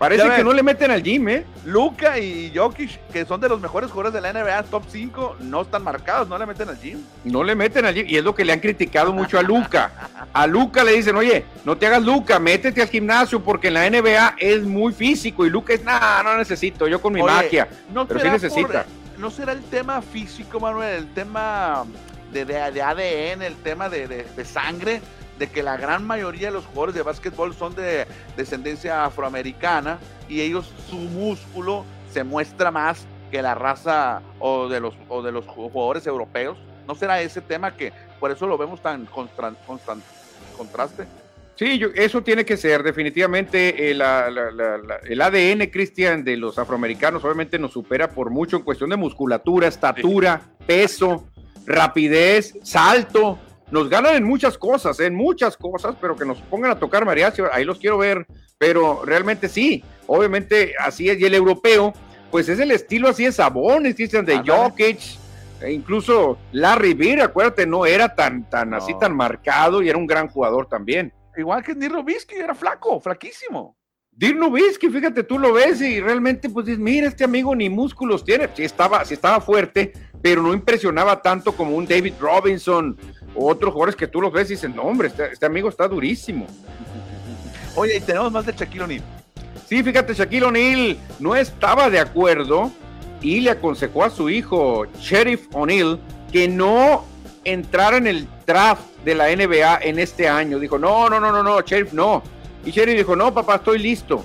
Parece que no le meten al gym, ¿eh? Luca y Jokic, que son de los mejores jugadores de la NBA, top 5, no están marcados, no le meten al gym. No le meten al gym, y es lo que le han criticado mucho a Luca. A Luca le dicen, oye, no te hagas Luca, métete al gimnasio, porque en la NBA es muy físico, y Luca es, nada, no necesito, yo con mi magia. No pero sí necesita. ¿No será el tema físico, Manuel, el tema de, de, ADN, el tema de, de sangre? De que la gran mayoría de los jugadores de básquetbol son de descendencia afroamericana y ellos su músculo se muestra más que la raza o de los, o de los jugadores europeos. ¿No será ese tema que por eso lo vemos tan constant, contraste? Sí, eso tiene que ser definitivamente el, el ADN, Cristian, de los afroamericanos obviamente nos supera por mucho en cuestión de musculatura, estatura, peso, rapidez, salto nos ganan en muchas cosas, en muchas cosas, pero que nos pongan a tocar mariachi, ahí los quiero ver, pero realmente sí, obviamente así es, y el europeo, pues es el estilo así de Sabones, dicen de Jokic, e incluso Larry Bird, acuérdate, no era tan, tan así tan marcado y era un gran jugador también. Igual que Dirk Nowitzki, era flaco, flaquísimo. Dirk Nowitzki, fíjate, tú lo ves y realmente pues dices, mira, este amigo ni músculos tiene, sí estaba, sí estaba fuerte, pero no impresionaba tanto como un David Robinson, otros jugadores que tú los ves y dicen, no, hombre, este, este, amigo está durísimo. Oye, y tenemos más de Shaquille O'Neal. Sí, fíjate, Shaquille O'Neal no estaba de acuerdo y le aconsejó a su hijo, Sheriff O'Neal, que no entrara en el draft de la NBA en este año. Dijo, no, no, no, no, no, Sheriff, no. Y Sheriff dijo, no, papá, estoy listo.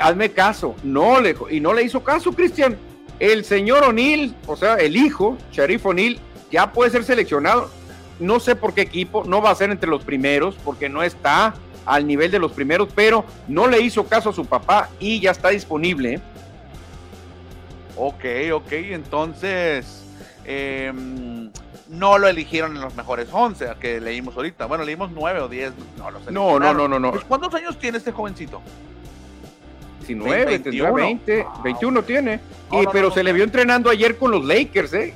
hazme caso. No le, y no le hizo caso, Cristian. El señor O'Neal, o sea, el hijo, Sheriff O'Neal, ya puede ser seleccionado no sé por qué equipo, no va a ser entre los primeros porque no está al nivel de los primeros, pero no le hizo caso a su papá y ya está disponible. Ok, ok, entonces em, no lo eligieron en los mejores 11 que leímos ahorita. Bueno, leímos 9 o 10, no lo sé. No, no, no, no, no. Pues, ¿Cuántos años tiene este jovencito? 19, 21. 20, 21 tiene. y, pero se le vio entrenando ayer con los Lakers, ¿eh?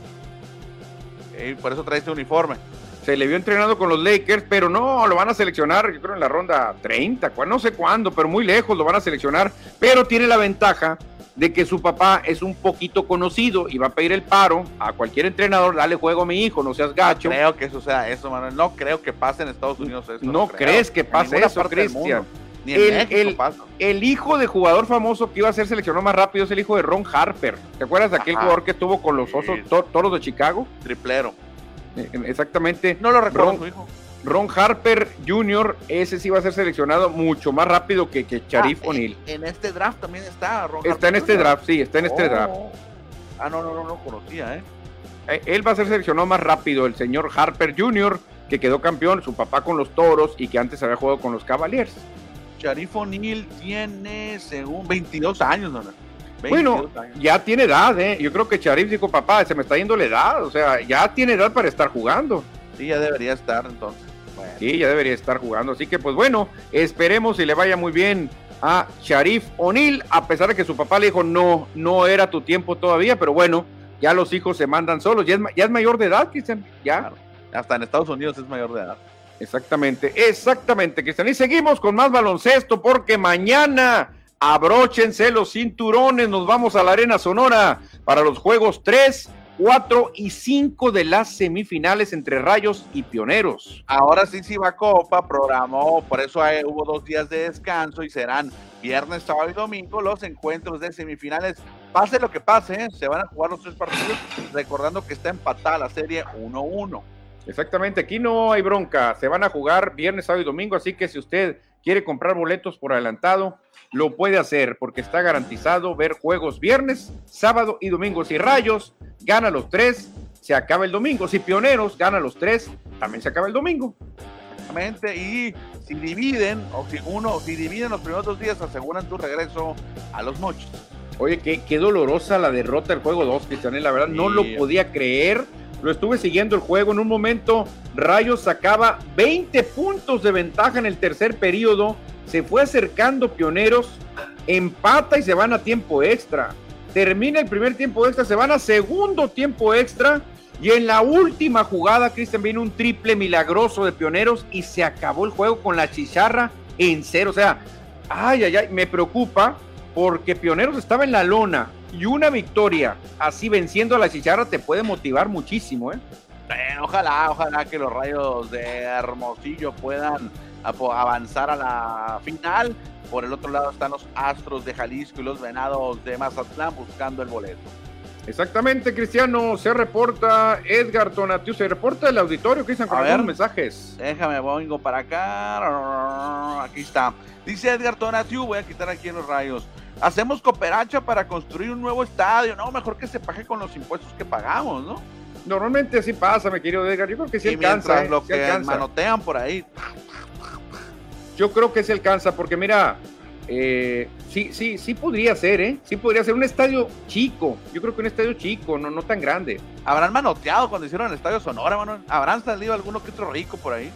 por eso trae este uniforme se le vio entrenando con los Lakers, pero no, lo van a seleccionar, yo creo en la ronda 30, no sé cuándo, pero muy lejos lo van a seleccionar, pero tiene la ventaja de que su papá es un poquito conocido y va a pedir el paro a cualquier entrenador, dale juego a mi hijo, no seas gacho. No creo que eso sea eso, Manuel, no creo que pase en Estados Unidos eso. No, crees que pase eso, Cristian. Ni en el, el, hijo de jugador famoso que iba a ser seleccionado más rápido es el hijo de Ron Harper. ¿Te acuerdas de aquel jugador que estuvo con los osos toros de Chicago? Triplero. Eh, exactamente. No lo recuerdo Ron, su hijo. Ron Harper Jr., ese sí va a ser seleccionado mucho más rápido que, que Sharif ah, O'Neal. En, este draft también está Ron Está en este draft, sí, está en este oh. draft. Ah, no, no, no, no conocía, ¿eh? ¿eh? Él va a ser seleccionado más rápido, el señor Harper Jr., que quedó campeón, su papá con los toros y que antes había jugado con los Cavaliers. Sharif O'Neal tiene, según 22 años, ¿no? Bueno, ya tiene edad, ¿eh? Yo creo que Charif dijo, papá, se me está yendo la edad, o sea, ya tiene edad para estar jugando. Sí, ya debería estar entonces. Sí, ya debería estar jugando. Así que, pues bueno, esperemos y le vaya muy bien a Sharif O'Neill, a pesar de que su papá le dijo, no, no era tu tiempo todavía, pero bueno, ya los hijos se mandan solos. Ya es, ya es mayor de edad, Cristian. Ya. Hasta en Estados Unidos es mayor de edad. Exactamente, exactamente, Cristian. Y seguimos con más baloncesto porque mañana abróchense los cinturones, nos vamos a la Arena Sonora para los Juegos 3, 4 y 5 de las semifinales entre Rayos y Pioneros. Ahora sí, sí va Copa, programó, por eso hubo dos días de descanso y serán viernes, sábado y domingo los encuentros de semifinales. Pase lo que pase, se van a jugar los tres partidos, recordando que está empatada la serie 1-1. Exactamente, aquí no hay bronca, se van a jugar viernes, sábado y domingo, así que si usted quiere comprar boletos por adelantado, lo puede hacer porque está garantizado ver juegos viernes, sábado y domingo. Si Rayos gana los tres, se acaba el domingo. Si Pioneros gana los tres, también se acaba el domingo. Exactamente, y si dividen, o si uno, si dividen los primeros dos días, aseguran tu regreso a los mochos. Oye, qué, qué dolorosa la derrota del juego 2, Cristian, la verdad no lo podía creer lo estuve siguiendo el juego. En un momento, Rayos sacaba 20 puntos de ventaja en el tercer periodo. Se fue acercando Pioneros, empata y se van a tiempo extra. Termina el primer tiempo extra, se van a segundo tiempo extra. Y en la última jugada, Cristian viene un triple milagroso de Pioneros y se acabó el juego con la chicharra en cero. O sea, ay, ay, ay, me preocupa porque Pioneros estaba en la lona y una victoria así venciendo a la chicharra te puede motivar muchísimo, ¿eh? ¿eh? ojalá, ojalá que los rayos de Hermosillo puedan avanzar a la final. Por el otro lado están los Astros de Jalisco y los Venados de Mazatlán buscando el boleto. Exactamente, Cristiano. Se reporta Edgar Tonatiu, se reporta el auditorio, Cristian, con algunos mensajes. Déjame, vengo para acá. Aquí está. Dice Edgar Tonatiu, voy a quitar aquí en los rayos. Hacemos cooperacha para construir un nuevo estadio. No, mejor que se pague con los impuestos que pagamos, ¿no? Normalmente así pasa, mi querido Edgar. Yo creo que sí alcanza. ¿eh? lo que manotean por ahí. Yo creo que sí alcanza, porque mira, eh, sí, sí, sí podría ser, ¿eh? Sí podría ser un estadio chico. Yo creo que un estadio chico, no, no tan grande. ¿Habrán manoteado cuando hicieron el estadio Sonora, Manuel? ¿Habrán salido alguno que otro rico por ahí?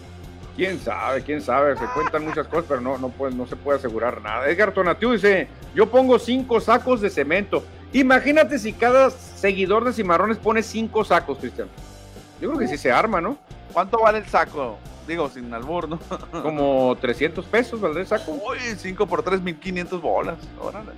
Quién sabe, quién sabe, se cuentan muchas cosas, pero no, no, puede, no se puede asegurar nada. Edgar Tonatiu dice, yo pongo cinco sacos de cemento. Imagínate si cada seguidor de Cimarrones pone cinco sacos, Cristian. Yo creo que sí se arma, ¿no? ¿Cuánto vale el saco? Digo, sin albur, ¿no? Como 300 pesos valdrá el saco. Uy, 5 por 3, 1500 bolas. Órale.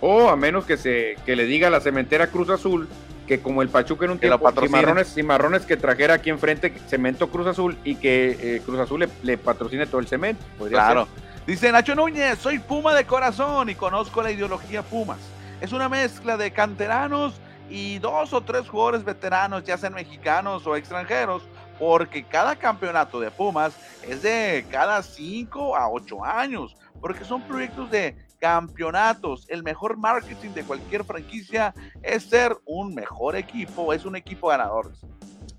O a menos que, se, que le diga a la cementera Cruz Azul que como el Pachuca en un tiempo, cimarrones, cimarrones que trajera aquí enfrente cemento Cruz Azul y que eh, Cruz Azul le, patrocine todo el cemento. Claro. Dice Nacho Núñez, soy Puma de corazón y conozco la ideología Pumas. Es una mezcla de canteranos y dos o tres jugadores veteranos, ya sean mexicanos o extranjeros, porque cada campeonato de Pumas es de cada cinco a ocho años, porque son proyectos de campeonatos. El mejor marketing de cualquier franquicia es ser un mejor equipo, es un equipo ganador.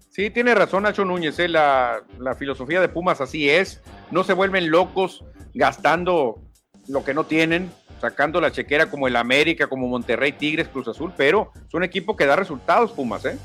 Sí, tiene razón Nacho Núñez, ¿eh? la, la filosofía de Pumas así es. No se vuelven locos gastando lo que no tienen, sacando la chequera como el América, como Monterrey, Tigres, Cruz Azul, pero es un equipo que da resultados, Pumas, ¿eh?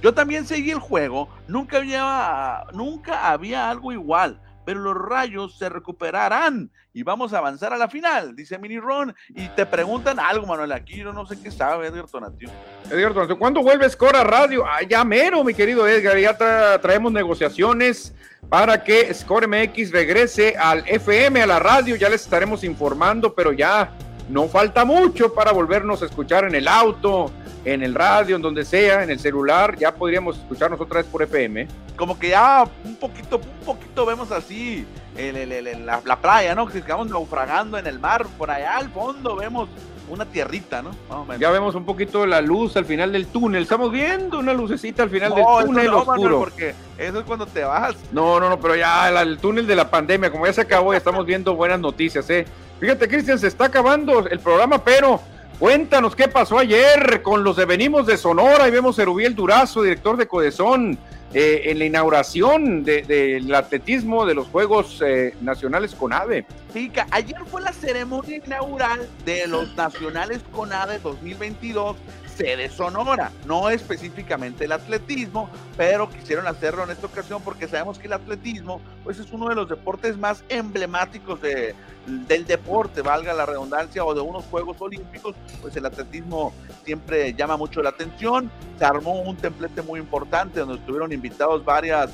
Yo también seguí el juego, nunca había, nunca había algo igual pero los rayos se recuperarán y vamos a avanzar a la final, dice Mini Ron. Y te preguntan algo, Manuel, aquí yo no sé qué sabe Edgar Tonatio. Edgar Tonatio, ¿cuándo vuelve Score a radio? Ah, ya mero, mi querido Edgar, ya traemos negociaciones para que Score MX regrese al FM, a la radio, ya les estaremos informando, pero ya no falta mucho para volvernos a escuchar en el auto, en el radio, en donde sea, en el celular, ya podríamos escucharnos otra vez por FM. Como que ya un poquito, un poquito vemos así la, playa, ¿no? Que estamos naufragando en el mar, por allá al fondo vemos una tierrita, ¿no? Ya vemos un poquito la luz al final del túnel. Estamos viendo una lucecita al final del túnel oscuro. porque eso es cuando te vas. No, no, no, pero ya el, el túnel de la pandemia, como ya se acabó, ya estamos viendo buenas noticias, ¿eh? Fíjate, Cristian, se está acabando el programa, pero Cuéntanos qué pasó ayer con los de Venimos de Sonora y vemos a Erubiel Durazo, director de Codezón. eh, en la inauguración del atletismo de los Juegos eh, Nacionales CONADE. Sí, ayer fue la ceremonia inaugural de los Nacionales CONADE 2022 sede Sonora, no específicamente el atletismo, pero quisieron hacerlo en esta ocasión porque sabemos que el atletismo pues es uno de los deportes más emblemáticos de, del deporte, valga la redundancia, o de unos Juegos Olímpicos, pues el atletismo siempre llama mucho la atención. Se armó un templete muy importante donde estuvieron invitados varias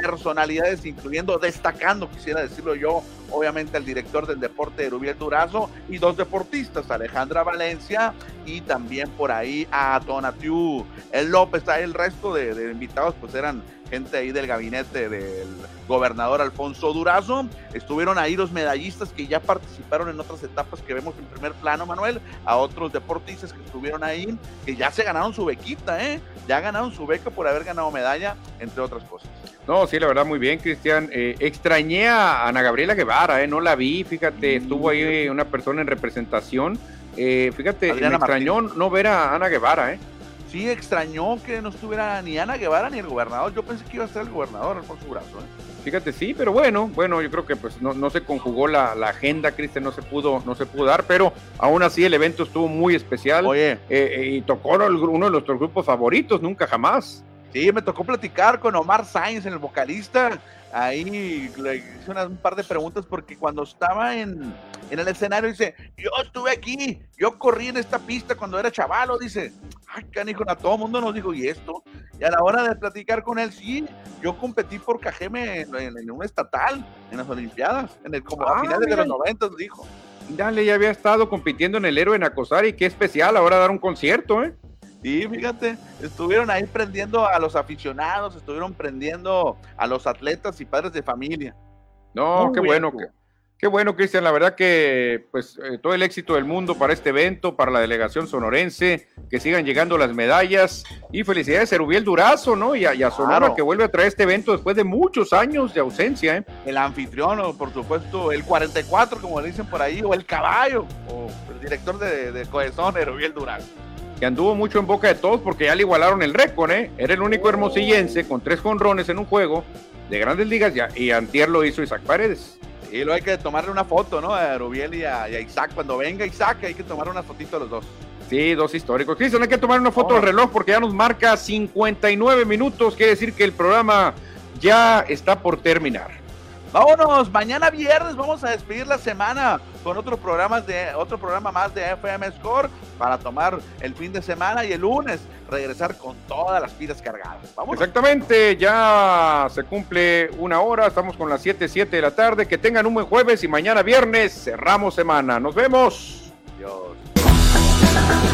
personalidades, incluyendo, destacando, quisiera decirlo yo, obviamente el director del deporte, Rubiel Durazo, y dos deportistas, Alejandra Valencia y también por ahí a Tonatiu el López, el resto de, de invitados pues eran gente ahí del gabinete del gobernador Alfonso Durazo. Estuvieron ahí los medallistas que ya participaron en otras etapas que vemos en primer plano, Manuel, a otros deportistas que estuvieron ahí, que ya se ganaron su bequita, ¿eh? Ya ganaron su beca por haber ganado medalla, entre otras cosas. No, sí, la verdad, muy bien, Cristian. Eh, extrañé a Ana Gabriela Guevara, ¿eh? No la vi, fíjate, estuvo ahí una persona en representación. Eh, fíjate, me extrañó no ver a Ana Guevara, ¿eh? sí extrañó que no estuviera ni Ana Guevara ni el gobernador. Yo pensé que iba a ser el gobernador Alfonso Brazo. ¿eh? Fíjate, sí, pero bueno, bueno, yo creo que pues no, no se conjugó la, agenda, Cristian, no se pudo, no se pudo dar, pero aún así el evento estuvo muy especial. Oye. Eh, eh, y tocó uno de nuestros grupos favoritos, nunca jamás. Sí, me tocó platicar con Omar Sainz, el vocalista. Ahí le hice un par de preguntas porque cuando estaba en, en el escenario dice, yo estuve aquí, yo corrí en esta pista cuando era chavalo, dice, ay, canijo, a todo mundo nos dijo, ¿y esto? Y a la hora de platicar con él, sí, yo competí por Cajeme en, un estatal, en las Olimpiadas, en el, como a ah, finales de los 90, dijo. Dale, ya había estado compitiendo en el héroe en Acosar y qué especial ahora dar un concierto, ¿eh? Sí, fíjate, estuvieron ahí prendiendo a los aficionados, estuvieron prendiendo a los atletas y padres de familia. No, qué bueno, qué, bueno, Cristian. La verdad que, pues, eh, todo el éxito del mundo para este evento, para la delegación sonorense, que sigan llegando las medallas y felicidades a Rubiel Durazo, ¿no? Y a, Sonora que vuelve a traer este evento después de muchos años de ausencia, ¿eh? El anfitrión, por supuesto, el 44, como le dicen por ahí, o el caballo, o el director de, de Cohesón, Rubiel Durazo que anduvo mucho en boca de todos porque ya le igualaron el récord, ¿eh? Era el único hermosillense con tres jonrones en un juego de grandes ligas ya, y Antier lo hizo Isaac Paredes. Y luego hay que tomarle una foto, ¿no? A Rubiel y a, Isaac. Cuando venga Isaac hay que tomar una fotito a los dos. Sí, dos históricos. Cristian, hay que tomar una foto del reloj porque ya nos marca 59 minutos. Quiere decir que el programa ya está por terminar. Vámonos, mañana viernes vamos a despedir la semana con otro programa de otro programa más de FM Score para tomar el fin de semana y el lunes regresar con todas las pilas cargadas. Exactamente, ya se cumple una hora, estamos con las 7, 7 de la tarde. Que tengan un buen jueves y mañana viernes cerramos semana. Nos vemos. Adiós.